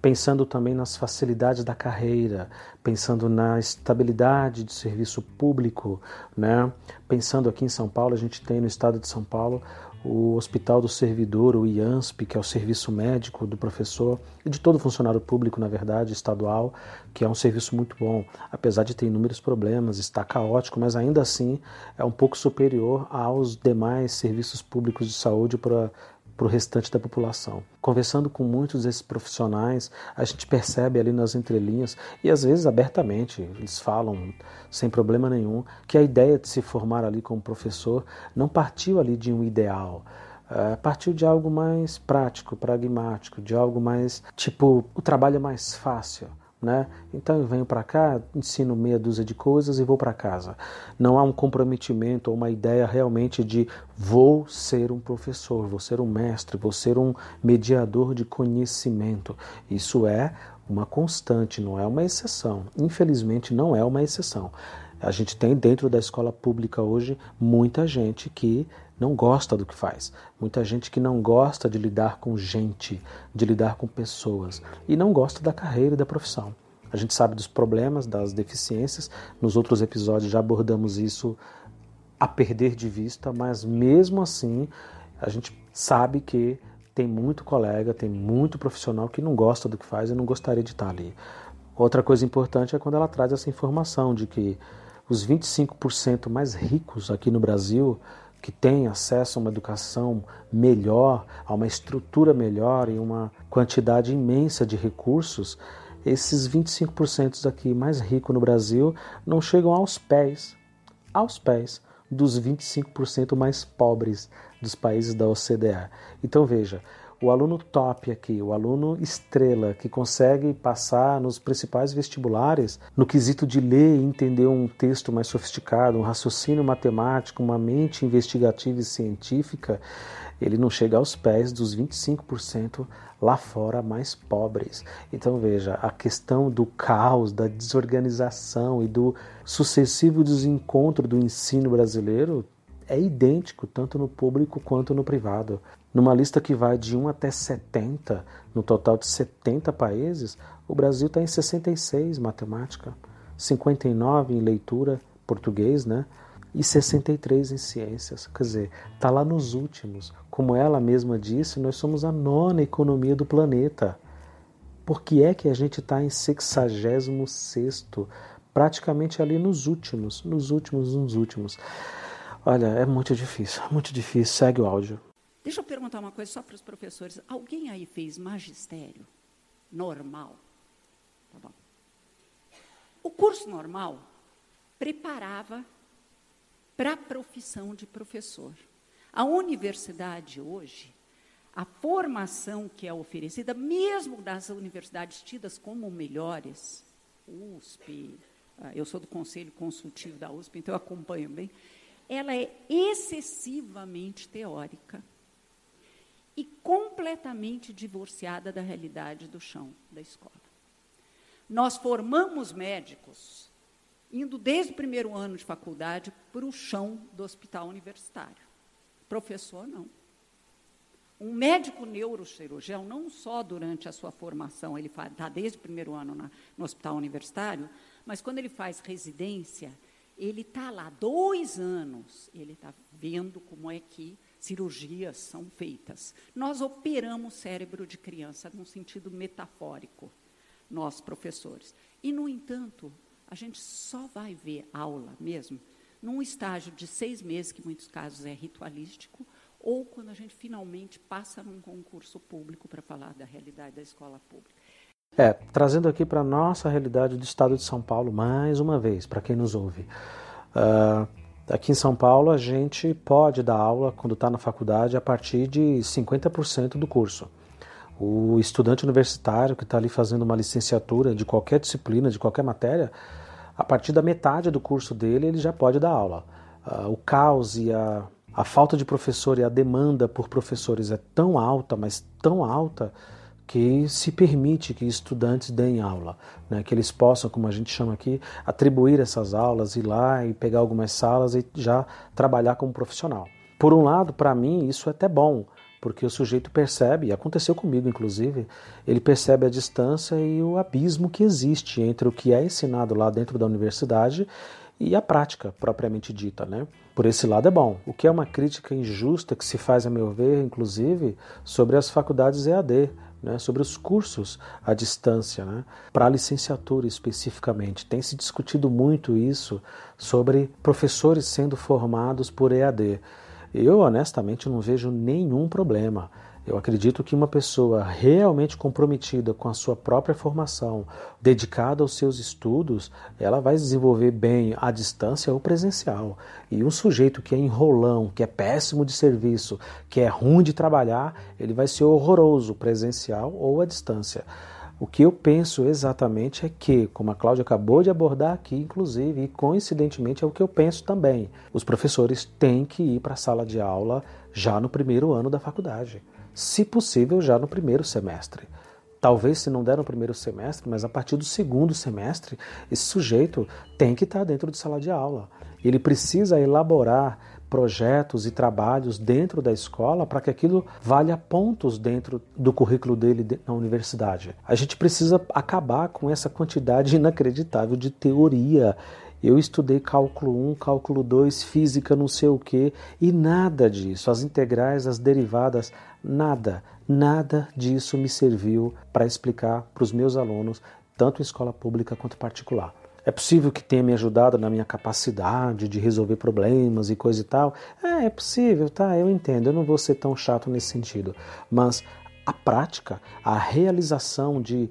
Pensando também nas facilidades da carreira, pensando na estabilidade de serviço público, né? Pensando aqui em São Paulo, a gente tem no estado de São Paulo o Hospital do Servidor, o IANSP, que é o serviço médico do professor e de todo funcionário público, na verdade, estadual, que é um serviço muito bom, apesar de ter inúmeros problemas, está caótico, mas ainda assim é um pouco superior aos demais serviços públicos de saúde para para o restante da população. Conversando com muitos desses profissionais, a gente percebe ali nas entrelinhas, e às vezes abertamente, eles falam sem problema nenhum, que a ideia de se formar ali como professor não partiu ali de um ideal. Uh, partiu de algo mais prático, pragmático, de algo mais tipo o trabalho é mais fácil, né? Então eu venho para cá, ensino meia dúzia de coisas e vou para casa. Não há um comprometimento ou uma ideia realmente de vou ser um professor, vou ser um mestre, vou ser um mediador de conhecimento. Isso é uma constante, não é uma exceção. Infelizmente, não é uma exceção. A gente tem dentro da escola pública hoje muita gente que não gosta do que faz. Muita gente que não gosta de lidar com gente, de lidar com pessoas e não gosta da carreira e da profissão. A gente sabe dos problemas, das deficiências. Nos outros episódios já abordamos isso a perder de vista, mas mesmo assim a gente sabe que tem muito colega, tem muito profissional que não gosta do que faz e não gostaria de estar ali. Outra coisa importante é quando ela traz essa informação de que os 25% mais ricos aqui no Brasil, que têm acesso a uma educação melhor, a uma estrutura melhor e uma quantidade imensa de recursos, esses 25% aqui mais ricos no Brasil não chegam aos pés, aos pés dos 25% mais pobres dos países da OCDE. Então veja, o aluno top aqui, o aluno estrela, que consegue passar nos principais vestibulares, no quesito de ler e entender um texto mais sofisticado, um raciocínio matemático, uma mente investigativa e científica, ele não chega aos pés dos 25% lá fora mais pobres. Então veja, a questão do caos, da desorganização e do sucessivo desencontro do ensino brasileiro é idêntico tanto no público quanto no privado. Numa lista que vai de 1 até 70, no total de 70 países, o Brasil está em 66 em matemática, 59 em leitura, português, né? E 63 em ciências. Quer dizer, está lá nos últimos. Como ela mesma disse, nós somos a nona economia do planeta. Por que é que a gente está em 66 praticamente ali nos últimos, nos últimos, nos últimos. Olha, é muito difícil, muito difícil. Segue o áudio. Deixa eu perguntar uma coisa só para os professores. Alguém aí fez magistério normal? Tá bom. O curso normal preparava para a profissão de professor. A universidade hoje, a formação que é oferecida, mesmo das universidades tidas como melhores, USP, ah, eu sou do conselho consultivo da USP, então eu acompanho bem, ela é excessivamente teórica e completamente divorciada da realidade do chão da escola. Nós formamos médicos indo desde o primeiro ano de faculdade para o chão do hospital universitário. Professor, não. Um médico neurocirurgião, não só durante a sua formação, ele está desde o primeiro ano na, no hospital universitário, mas quando ele faz residência, ele está lá dois anos, ele está vendo como é que cirurgias são feitas. Nós operamos o cérebro de criança num sentido metafórico, nós professores. E, no entanto, a gente só vai ver aula mesmo num estágio de seis meses, que em muitos casos é ritualístico, ou quando a gente finalmente passa num concurso público para falar da realidade da escola pública. É, trazendo aqui para a nossa realidade do estado de São Paulo, mais uma vez, para quem nos ouve. Uh, Aqui em São Paulo, a gente pode dar aula, quando está na faculdade, a partir de 50% do curso. O estudante universitário que está ali fazendo uma licenciatura de qualquer disciplina, de qualquer matéria, a partir da metade do curso dele, ele já pode dar aula. Uh, o caos e a, a falta de professor e a demanda por professores é tão alta, mas tão alta, que se permite que estudantes deem aula, né? que eles possam, como a gente chama aqui, atribuir essas aulas, ir lá e pegar algumas salas e já trabalhar como profissional. Por um lado, para mim, isso é até bom, porque o sujeito percebe, aconteceu comigo inclusive, ele percebe a distância e o abismo que existe entre o que é ensinado lá dentro da universidade e a prática propriamente dita, né? Por esse lado é bom. O que é uma crítica injusta que se faz, a meu ver, inclusive, sobre as faculdades EAD, né, sobre os cursos à distância, né, para a licenciatura especificamente. Tem se discutido muito isso sobre professores sendo formados por EAD. Eu, honestamente, não vejo nenhum problema. Eu acredito que uma pessoa realmente comprometida com a sua própria formação, dedicada aos seus estudos, ela vai desenvolver bem à distância ou presencial. E um sujeito que é enrolão, que é péssimo de serviço, que é ruim de trabalhar, ele vai ser horroroso presencial ou à distância. O que eu penso exatamente é que, como a Cláudia acabou de abordar aqui, inclusive, e coincidentemente é o que eu penso também, os professores têm que ir para a sala de aula já no primeiro ano da faculdade se possível já no primeiro semestre. Talvez se não der no primeiro semestre, mas a partir do segundo semestre, esse sujeito tem que estar dentro de sala de aula. Ele precisa elaborar projetos e trabalhos dentro da escola para que aquilo valha pontos dentro do currículo dele na universidade. A gente precisa acabar com essa quantidade inacreditável de teoria eu estudei cálculo 1, cálculo 2, física, não sei o que, e nada disso, as integrais, as derivadas, nada, nada disso me serviu para explicar para os meus alunos tanto em escola pública quanto particular. É possível que tenha me ajudado na minha capacidade de resolver problemas e coisa e tal? É, é possível, tá? Eu entendo, eu não vou ser tão chato nesse sentido. Mas a prática, a realização de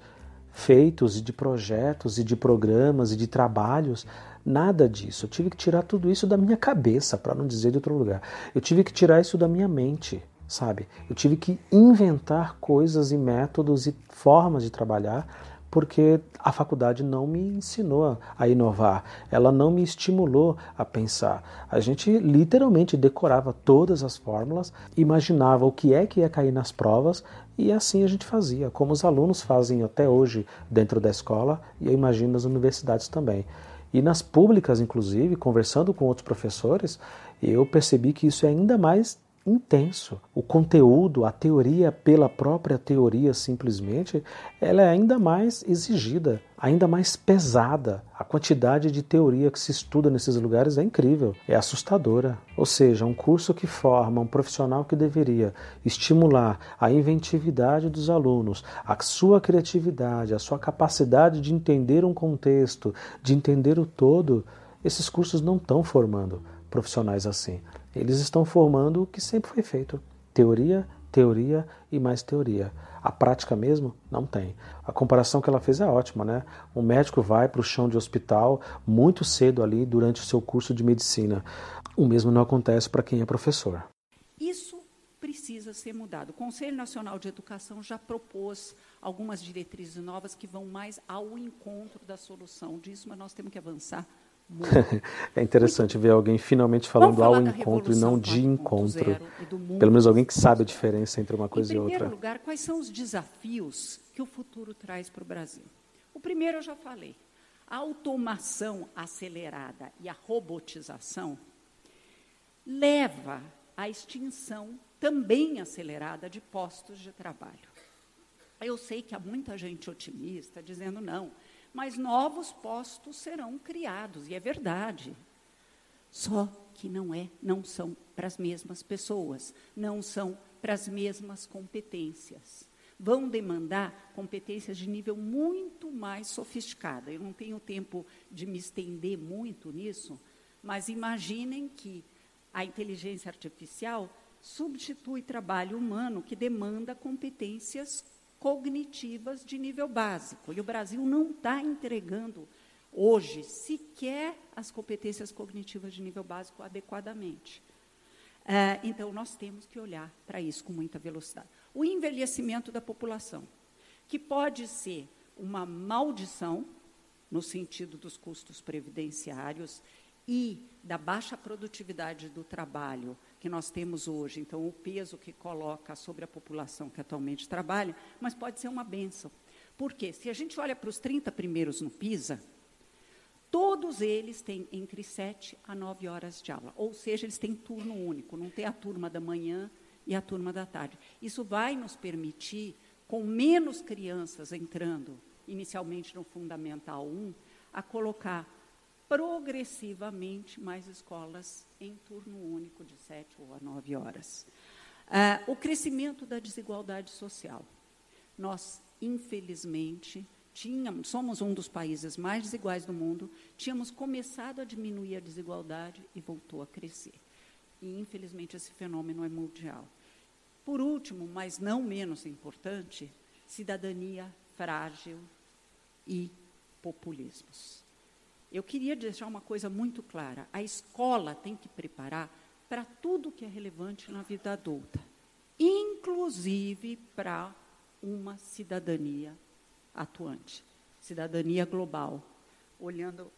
feitos e de projetos e de programas e de trabalhos, nada disso. Eu tive que tirar tudo isso da minha cabeça, para não dizer de outro lugar. Eu tive que tirar isso da minha mente, sabe? Eu tive que inventar coisas e métodos e formas de trabalhar porque a faculdade não me ensinou a inovar, ela não me estimulou a pensar. A gente literalmente decorava todas as fórmulas, imaginava o que é que ia cair nas provas e assim a gente fazia, como os alunos fazem até hoje dentro da escola e eu imagino nas universidades também. E nas públicas, inclusive, conversando com outros professores, eu percebi que isso é ainda mais intenso. O conteúdo, a teoria pela própria teoria simplesmente, ela é ainda mais exigida, ainda mais pesada. A quantidade de teoria que se estuda nesses lugares é incrível, é assustadora. Ou seja, um curso que forma um profissional que deveria estimular a inventividade dos alunos, a sua criatividade, a sua capacidade de entender um contexto, de entender o todo, esses cursos não estão formando profissionais assim. Eles estão formando o que sempre foi feito: teoria, teoria e mais teoria. A prática mesmo não tem. A comparação que ela fez é ótima, né? Um médico vai para o chão de hospital muito cedo ali durante o seu curso de medicina. O mesmo não acontece para quem é professor. Isso precisa ser mudado. O Conselho Nacional de Educação já propôs algumas diretrizes novas que vão mais ao encontro da solução disso, mas nós temos que avançar é interessante ver alguém finalmente falando ao encontro e não de encontro. Pelo menos alguém que sabe a diferença entre uma coisa e outra. Em primeiro lugar, quais são os desafios que o futuro traz para o Brasil? O primeiro eu já falei. A automação acelerada e a robotização leva à extinção também acelerada de postos de trabalho. Eu sei que há muita gente otimista dizendo não, mas novos postos serão criados, e é verdade. Só que não é, não são para as mesmas pessoas, não são para as mesmas competências. Vão demandar competências de nível muito mais sofisticado. Eu não tenho tempo de me estender muito nisso, mas imaginem que a inteligência artificial substitui trabalho humano que demanda competências cognitivas de nível básico. E o Brasil não está entregando hoje sequer as competências cognitivas de nível básico adequadamente. É, então, nós temos que olhar para isso com muita velocidade. O envelhecimento da população, que pode ser uma maldição, no sentido dos custos previdenciários e da baixa produtividade do trabalho que nós temos hoje, então o peso que coloca sobre a população que atualmente trabalha, mas pode ser uma benção. Por quê? Se a gente olha para os 30 primeiros no PISA, todos eles têm entre 7 a 9 horas de aula, ou seja, eles têm turno único, não tem a turma da manhã e a turma da tarde. Isso vai nos permitir, com menos crianças entrando inicialmente no Fundamental 1, a colocar progressivamente mais escolas em turno único de sete ou a nove horas. Uh, o crescimento da desigualdade social. Nós, infelizmente, tínhamos, somos um dos países mais desiguais do mundo, tínhamos começado a diminuir a desigualdade e voltou a crescer. E, infelizmente, esse fenômeno é mundial. Por último, mas não menos importante, cidadania frágil e populismos. Eu queria deixar uma coisa muito clara: a escola tem que preparar para tudo que é relevante na vida adulta, inclusive para uma cidadania atuante, cidadania global, olhando,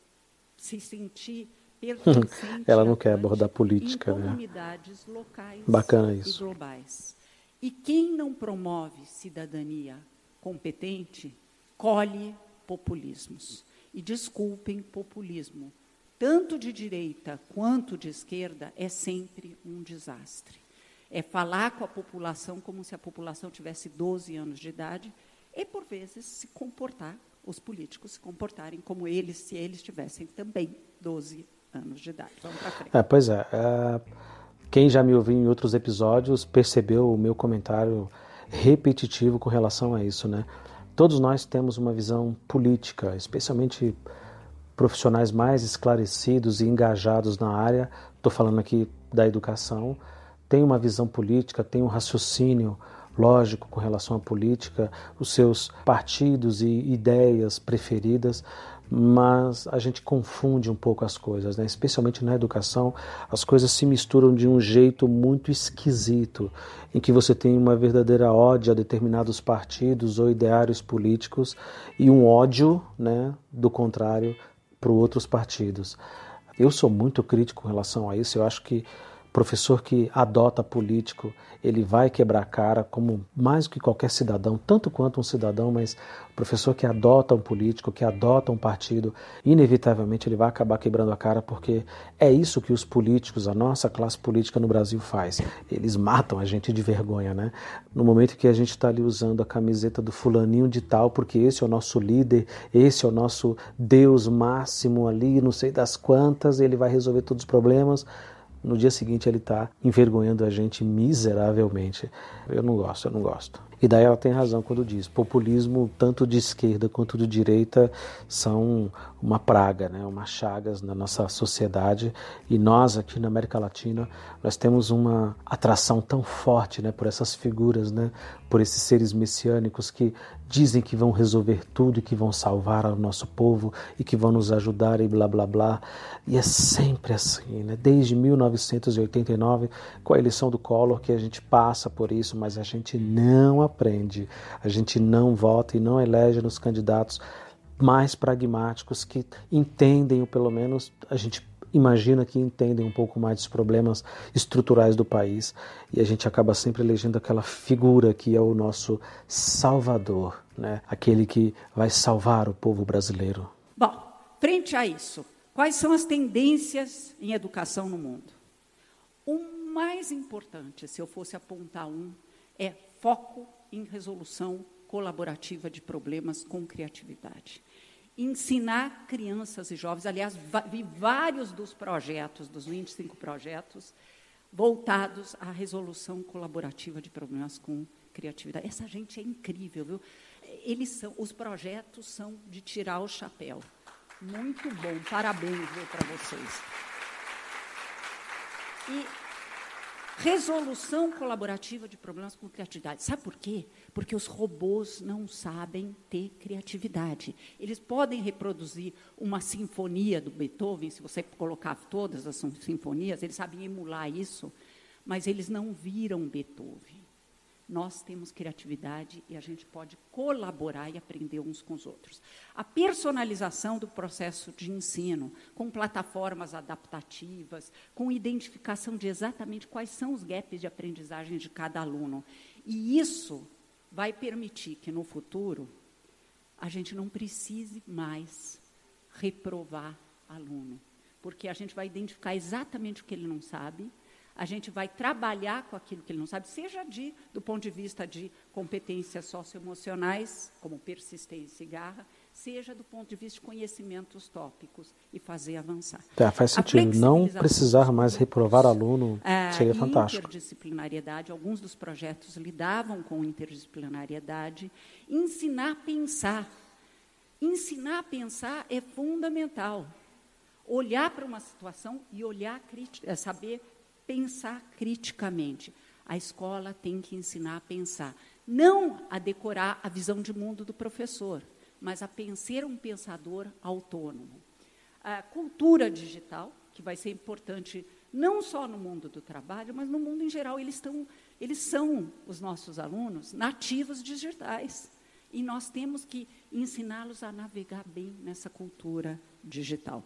se sentir pertencente. Ela não quer abordar política, né? comunidades locais Bacana isso. e globais. E quem não promove cidadania competente colhe populismos. E desculpem, populismo, tanto de direita quanto de esquerda, é sempre um desastre. É falar com a população como se a população tivesse 12 anos de idade e, por vezes, se comportar, os políticos se comportarem como eles, se eles tivessem também 12 anos de idade. Vamos para frente. É, pois é. é. Quem já me ouviu em outros episódios percebeu o meu comentário repetitivo com relação a isso, né? Todos nós temos uma visão política, especialmente profissionais mais esclarecidos e engajados na área. Estou falando aqui da educação. Tem uma visão política, tem um raciocínio lógico com relação à política, os seus partidos e ideias preferidas, mas a gente confunde um pouco as coisas, né? especialmente na educação, as coisas se misturam de um jeito muito esquisito, em que você tem uma verdadeira ódio a determinados partidos ou ideários políticos e um ódio, né, do contrário, para outros partidos. Eu sou muito crítico com relação a isso, eu acho que professor que adota político, ele vai quebrar a cara como mais do que qualquer cidadão, tanto quanto um cidadão, mas o professor que adota um político, que adota um partido, inevitavelmente ele vai acabar quebrando a cara porque é isso que os políticos, a nossa classe política no Brasil faz. Eles matam a gente de vergonha, né? No momento que a gente está ali usando a camiseta do fulaninho de tal, porque esse é o nosso líder, esse é o nosso Deus máximo ali, não sei das quantas, ele vai resolver todos os problemas no dia seguinte ele está envergonhando a gente miseravelmente. Eu não gosto, eu não gosto. E daí ela tem razão quando diz: populismo, tanto de esquerda quanto de direita, são uma praga, né? uma chagas na nossa sociedade. E nós, aqui na América Latina, nós temos uma atração tão forte né? por essas figuras, né? por esses seres messiânicos que dizem que vão resolver tudo e que vão salvar o nosso povo e que vão nos ajudar e blá blá blá. E é sempre assim, né? desde 1989, com a eleição do Collor, que a gente passa por isso, mas a gente não aprende, a gente não vota e não elege nos candidatos mais pragmáticos que entendem, ou pelo menos a gente imagina que entendem um pouco mais dos problemas estruturais do país e a gente acaba sempre elegendo aquela figura que é o nosso salvador, né? aquele que vai salvar o povo brasileiro. Bom, frente a isso, quais são as tendências em educação no mundo? O mais importante, se eu fosse apontar um, é foco em resolução colaborativa de problemas com criatividade. Ensinar crianças e jovens, aliás, vi vários dos projetos, dos 25 projetos, voltados à resolução colaborativa de problemas com criatividade. Essa gente é incrível, viu? Eles são, os projetos são de tirar o chapéu. Muito bom, parabéns para vocês. E resolução colaborativa de problemas com criatividade. Sabe por quê? Porque os robôs não sabem ter criatividade. Eles podem reproduzir uma sinfonia do Beethoven, se você colocar todas as sinfonias, eles sabem emular isso, mas eles não viram Beethoven nós temos criatividade e a gente pode colaborar e aprender uns com os outros. A personalização do processo de ensino, com plataformas adaptativas, com identificação de exatamente quais são os gaps de aprendizagem de cada aluno. E isso vai permitir que, no futuro, a gente não precise mais reprovar aluno, porque a gente vai identificar exatamente o que ele não sabe a gente vai trabalhar com aquilo que ele não sabe, seja de, do ponto de vista de competências socioemocionais, como persistência e garra, seja do ponto de vista de conhecimentos tópicos e fazer avançar. Tá, faz sentido. Não precisar mais reprovar aluno é, seria fantástico. Interdisciplinariedade, alguns dos projetos lidavam com interdisciplinariedade. Ensinar a pensar. Ensinar a pensar é fundamental. Olhar para uma situação e olhar, saber pensar criticamente. A escola tem que ensinar a pensar, não a decorar a visão de mundo do professor, mas a pensar um pensador autônomo. A cultura digital, que vai ser importante não só no mundo do trabalho, mas no mundo em geral. Eles, estão, eles são, os nossos alunos, nativos digitais. E nós temos que ensiná-los a navegar bem nessa cultura digital.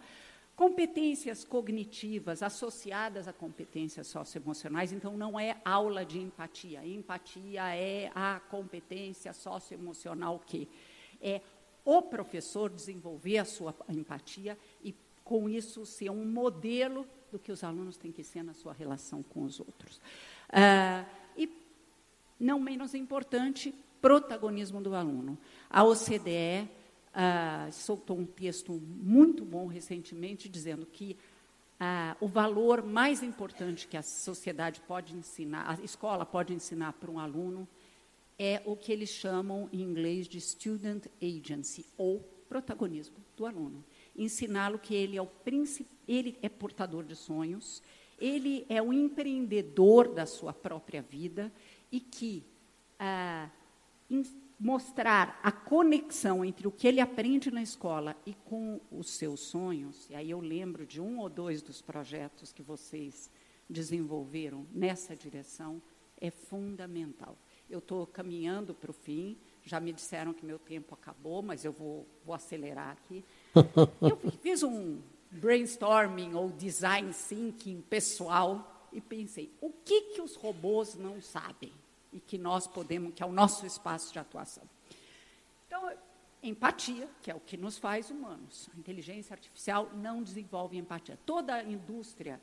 Competências cognitivas associadas a competências socioemocionais, então não é aula de empatia. Empatia é a competência socioemocional que é o professor desenvolver a sua empatia e com isso ser um modelo do que os alunos têm que ser na sua relação com os outros. Uh, e não menos importante, protagonismo do aluno. A OCDE ah, soltou um texto muito bom recentemente dizendo que ah, o valor mais importante que a sociedade pode ensinar, a escola pode ensinar para um aluno é o que eles chamam em inglês de student agency, ou protagonismo do aluno. Ensiná-lo que ele é o ele é portador de sonhos, ele é o empreendedor da sua própria vida e que ah, mostrar a conexão entre o que ele aprende na escola e com os seus sonhos, e aí eu lembro de um ou dois dos projetos que vocês desenvolveram nessa direção, é fundamental. Eu estou caminhando para o fim, já me disseram que meu tempo acabou, mas eu vou, vou acelerar aqui. Eu fiz um brainstorming ou design thinking pessoal e pensei, o que, que os robôs não sabem? E que nós podemos, que é o nosso espaço de atuação. Então, empatia, que é o que nos faz humanos. A inteligência artificial não desenvolve empatia. Toda a indústria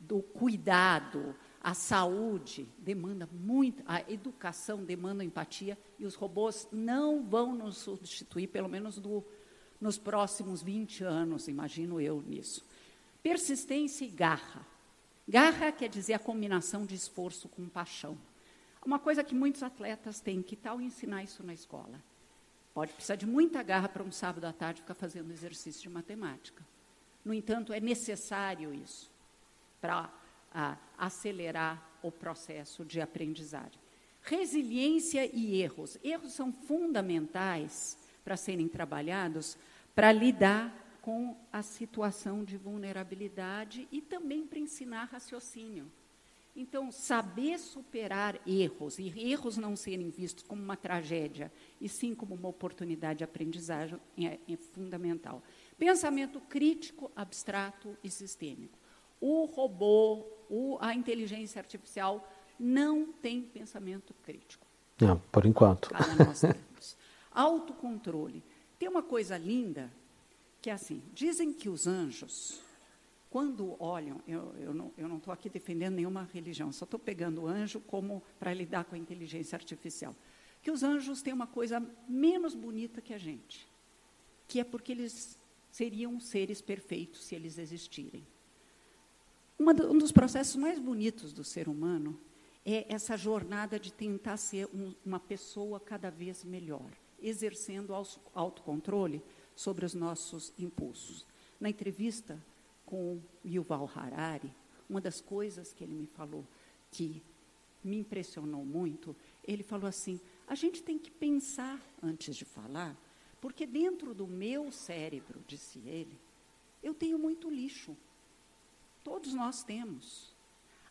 do cuidado, a saúde demanda muito, a educação demanda empatia e os robôs não vão nos substituir, pelo menos do, nos próximos 20 anos, imagino eu nisso. Persistência e garra. Garra quer dizer a combinação de esforço com paixão. Uma coisa que muitos atletas têm, que tal ensinar isso na escola? Pode precisar de muita garra para um sábado à tarde ficar fazendo exercício de matemática. No entanto, é necessário isso para acelerar o processo de aprendizagem. Resiliência e erros. Erros são fundamentais para serem trabalhados para lidar com a situação de vulnerabilidade e também para ensinar raciocínio. Então, saber superar erros, e erros não serem vistos como uma tragédia, e sim como uma oportunidade de aprendizagem, é, é fundamental. Pensamento crítico, abstrato e sistêmico. O robô, o, a inteligência artificial não tem pensamento crítico. Não, por enquanto. Autocontrole. Tem uma coisa linda que é assim: dizem que os anjos quando olham, eu, eu não estou aqui defendendo nenhuma religião, só estou pegando o anjo como para lidar com a inteligência artificial. Que os anjos têm uma coisa menos bonita que a gente, que é porque eles seriam seres perfeitos se eles existirem. Do, um dos processos mais bonitos do ser humano é essa jornada de tentar ser um, uma pessoa cada vez melhor, exercendo autocontrole sobre os nossos impulsos. Na entrevista com Yuval Harari, uma das coisas que ele me falou que me impressionou muito, ele falou assim: a gente tem que pensar antes de falar, porque dentro do meu cérebro, disse ele, eu tenho muito lixo. Todos nós temos.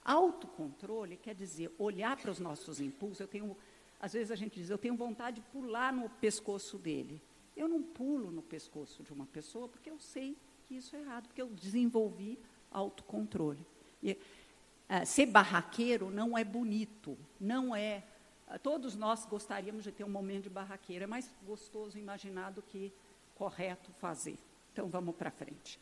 Autocontrole quer dizer olhar para os nossos impulsos. Eu tenho, às vezes a gente diz, eu tenho vontade de pular no pescoço dele. Eu não pulo no pescoço de uma pessoa porque eu sei isso é errado, porque eu desenvolvi autocontrole. E, uh, ser barraqueiro não é bonito, não é. Uh, todos nós gostaríamos de ter um momento de barraqueiro, é mais gostoso imaginar do que correto fazer. Então vamos para frente.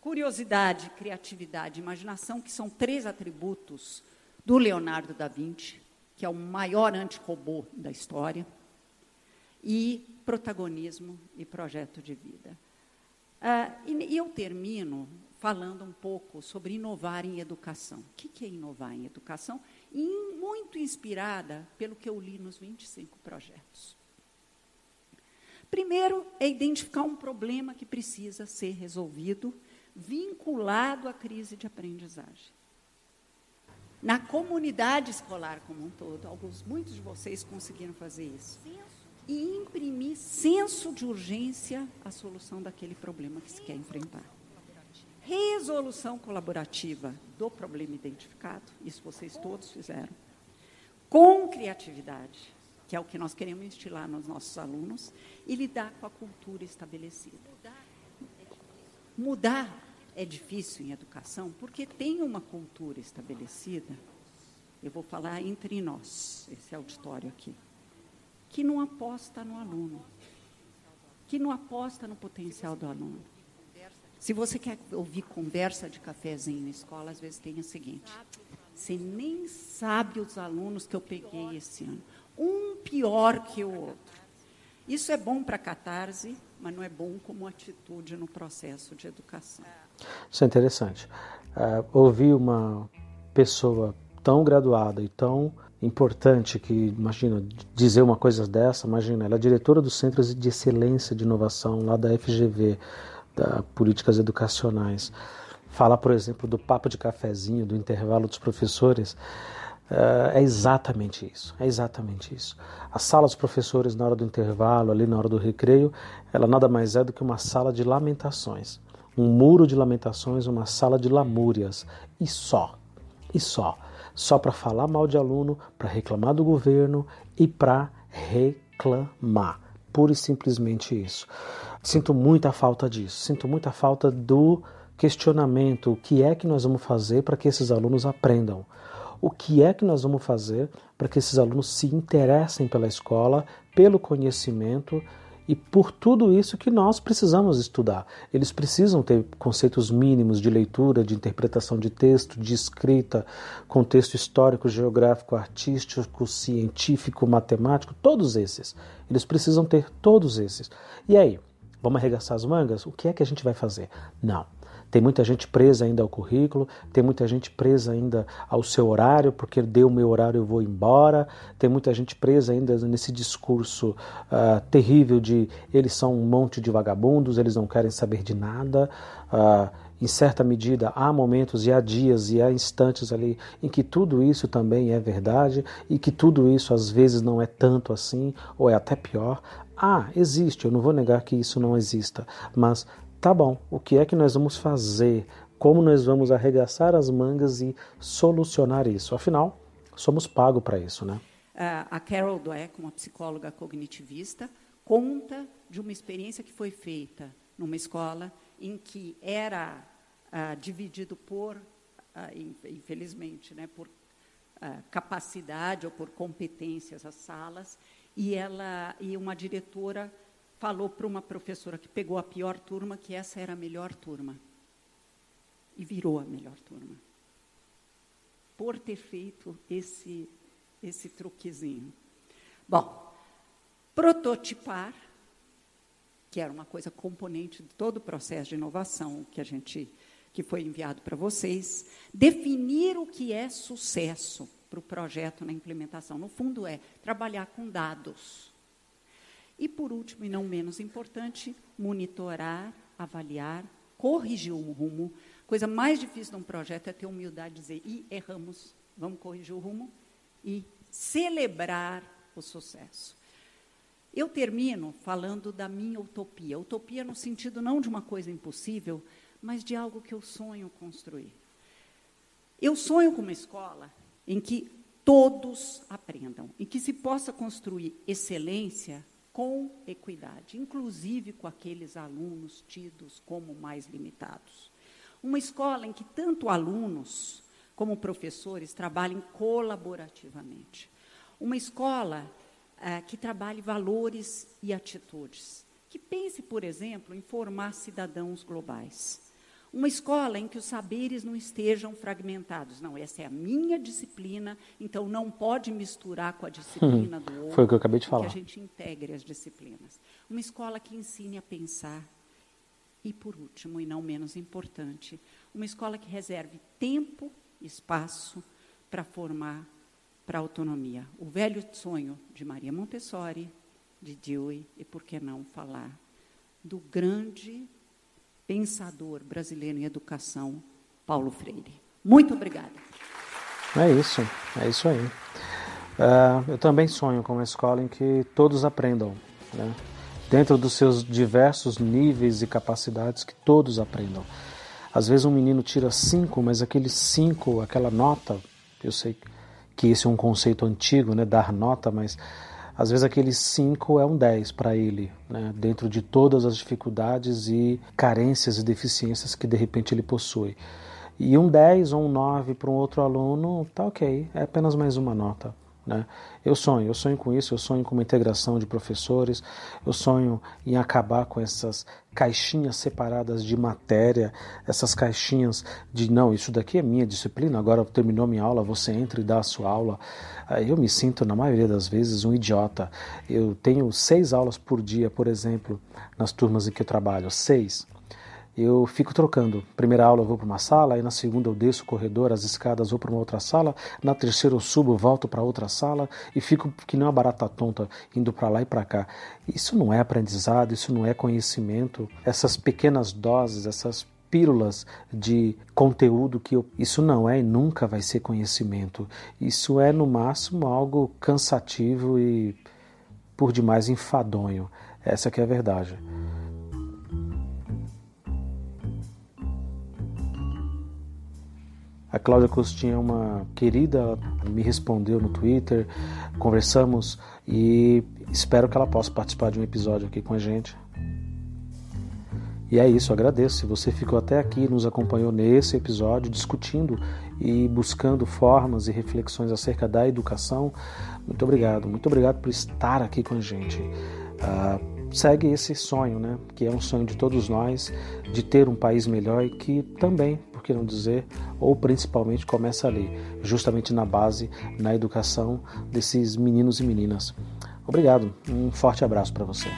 Curiosidade, criatividade, imaginação, que são três atributos do Leonardo da Vinci, que é o maior antirrobô da história, e protagonismo e projeto de vida. Uh, e, e, eu termino falando um pouco sobre inovar em educação. O que, que é inovar em educação? E muito inspirada pelo que eu li nos 25 projetos. Primeiro é identificar um problema que precisa ser resolvido, vinculado à crise de aprendizagem. Na comunidade escolar como um todo, alguns, muitos de vocês conseguiram fazer isso e imprimir senso de urgência à solução daquele problema que se quer enfrentar. Resolução colaborativa do problema identificado, isso vocês todos fizeram. Com criatividade, que é o que nós queremos instilar nos nossos alunos, e lidar com a cultura estabelecida. Mudar é difícil em educação porque tem uma cultura estabelecida. Eu vou falar entre nós, esse auditório aqui que não aposta no aluno, que não aposta no potencial do aluno. Se você quer ouvir conversa de cafezinho na escola, às vezes tem o seguinte: você nem sabe os alunos que eu peguei esse ano, um pior que o outro. Isso é bom para catarse, mas não é bom como atitude no processo de educação. Isso é interessante. Uh, ouvir uma pessoa tão graduada e tão importante que, imagina, dizer uma coisa dessa, imagina, ela é diretora dos Centros de Excelência de Inovação lá da FGV, da Políticas Educacionais. Falar, por exemplo, do papo de cafezinho, do intervalo dos professores, é exatamente isso, é exatamente isso. A sala dos professores na hora do intervalo, ali na hora do recreio, ela nada mais é do que uma sala de lamentações. Um muro de lamentações, uma sala de lamúrias. E só, e só só para falar mal de aluno, para reclamar do governo e para reclamar. Pura e simplesmente isso. Sinto muita falta disso, sinto muita falta do questionamento: o que é que nós vamos fazer para que esses alunos aprendam? O que é que nós vamos fazer para que esses alunos se interessem pela escola, pelo conhecimento e por tudo isso que nós precisamos estudar. Eles precisam ter conceitos mínimos de leitura, de interpretação de texto, de escrita, contexto histórico, geográfico, artístico, científico, matemático, todos esses. Eles precisam ter todos esses. E aí, vamos arregaçar as mangas? O que é que a gente vai fazer? Não. Tem muita gente presa ainda ao currículo, tem muita gente presa ainda ao seu horário, porque deu o meu horário eu vou embora. Tem muita gente presa ainda nesse discurso uh, terrível de eles são um monte de vagabundos, eles não querem saber de nada. Uh, em certa medida, há momentos e há dias e há instantes ali em que tudo isso também é verdade e que tudo isso às vezes não é tanto assim, ou é até pior. Ah, existe, eu não vou negar que isso não exista, mas Tá bom, o que é que nós vamos fazer? Como nós vamos arregaçar as mangas e solucionar isso? Afinal, somos pagos para isso, né? A Carol Dweck, uma psicóloga cognitivista, conta de uma experiência que foi feita numa escola em que era uh, dividido por, uh, infelizmente, né, por uh, capacidade ou por competências as salas, e ela e uma diretora falou para uma professora que pegou a pior turma que essa era a melhor turma. E virou a melhor turma. Por ter feito esse, esse truquezinho. Bom, prototipar, que era uma coisa componente de todo o processo de inovação que a gente que foi enviado para vocês, definir o que é sucesso para o projeto na implementação. No fundo, é trabalhar com dados. E, por último, e não menos importante, monitorar, avaliar, corrigir o rumo. Coisa mais difícil de um projeto é ter humildade de dizer, e erramos, vamos corrigir o rumo e celebrar o sucesso. Eu termino falando da minha utopia. Utopia no sentido não de uma coisa impossível, mas de algo que eu sonho construir. Eu sonho com uma escola em que todos aprendam, em que se possa construir excelência com equidade, inclusive com aqueles alunos tidos como mais limitados. Uma escola em que tanto alunos como professores trabalhem colaborativamente. Uma escola eh, que trabalhe valores e atitudes. Que pense, por exemplo, em formar cidadãos globais. Uma escola em que os saberes não estejam fragmentados. Não, essa é a minha disciplina, então não pode misturar com a disciplina do outro. Foi o que eu acabei de falar. Que a gente integre as disciplinas. Uma escola que ensine a pensar. E, por último, e não menos importante, uma escola que reserve tempo e espaço para formar para a autonomia. O velho sonho de Maria Montessori, de Dewey, e por que não falar do grande pensador brasileiro em educação, Paulo Freire. Muito obrigada. É isso, é isso aí. Uh, eu também sonho com uma escola em que todos aprendam, né? dentro dos seus diversos níveis e capacidades, que todos aprendam. Às vezes um menino tira cinco, mas aqueles cinco, aquela nota, eu sei que esse é um conceito antigo, né? dar nota, mas às vezes aquele 5 é um 10 para ele, né? dentro de todas as dificuldades e carências e deficiências que de repente ele possui. E um 10 ou um 9 para um outro aluno, tá ok, é apenas mais uma nota. Né? Eu sonho, eu sonho com isso, eu sonho com uma integração de professores, eu sonho em acabar com essas caixinhas separadas de matéria, essas caixinhas de não, isso daqui é minha disciplina, agora terminou minha aula, você entra e dá a sua aula. Eu me sinto, na maioria das vezes, um idiota. Eu tenho seis aulas por dia, por exemplo, nas turmas em que eu trabalho, seis. Eu fico trocando. Primeira aula eu vou para uma sala, aí na segunda eu desço o corredor, as escadas, vou para uma outra sala, na terceira eu subo, volto para outra sala e fico que nem uma barata tonta indo para lá e para cá. Isso não é aprendizado, isso não é conhecimento. Essas pequenas doses, essas pílulas de conteúdo que eu, isso não é e nunca vai ser conhecimento. Isso é no máximo algo cansativo e por demais enfadonho. Essa que é a verdade. A Cláudia Costinha é uma querida, me respondeu no Twitter, conversamos e espero que ela possa participar de um episódio aqui com a gente. E é isso, agradeço. Se você ficou até aqui, nos acompanhou nesse episódio, discutindo e buscando formas e reflexões acerca da educação, muito obrigado. Muito obrigado por estar aqui com a gente. Uh, segue esse sonho, né? Que é um sonho de todos nós, de ter um país melhor e que também por que não dizer, ou principalmente começa ali, justamente na base, na educação desses meninos e meninas. Obrigado, um forte abraço para você.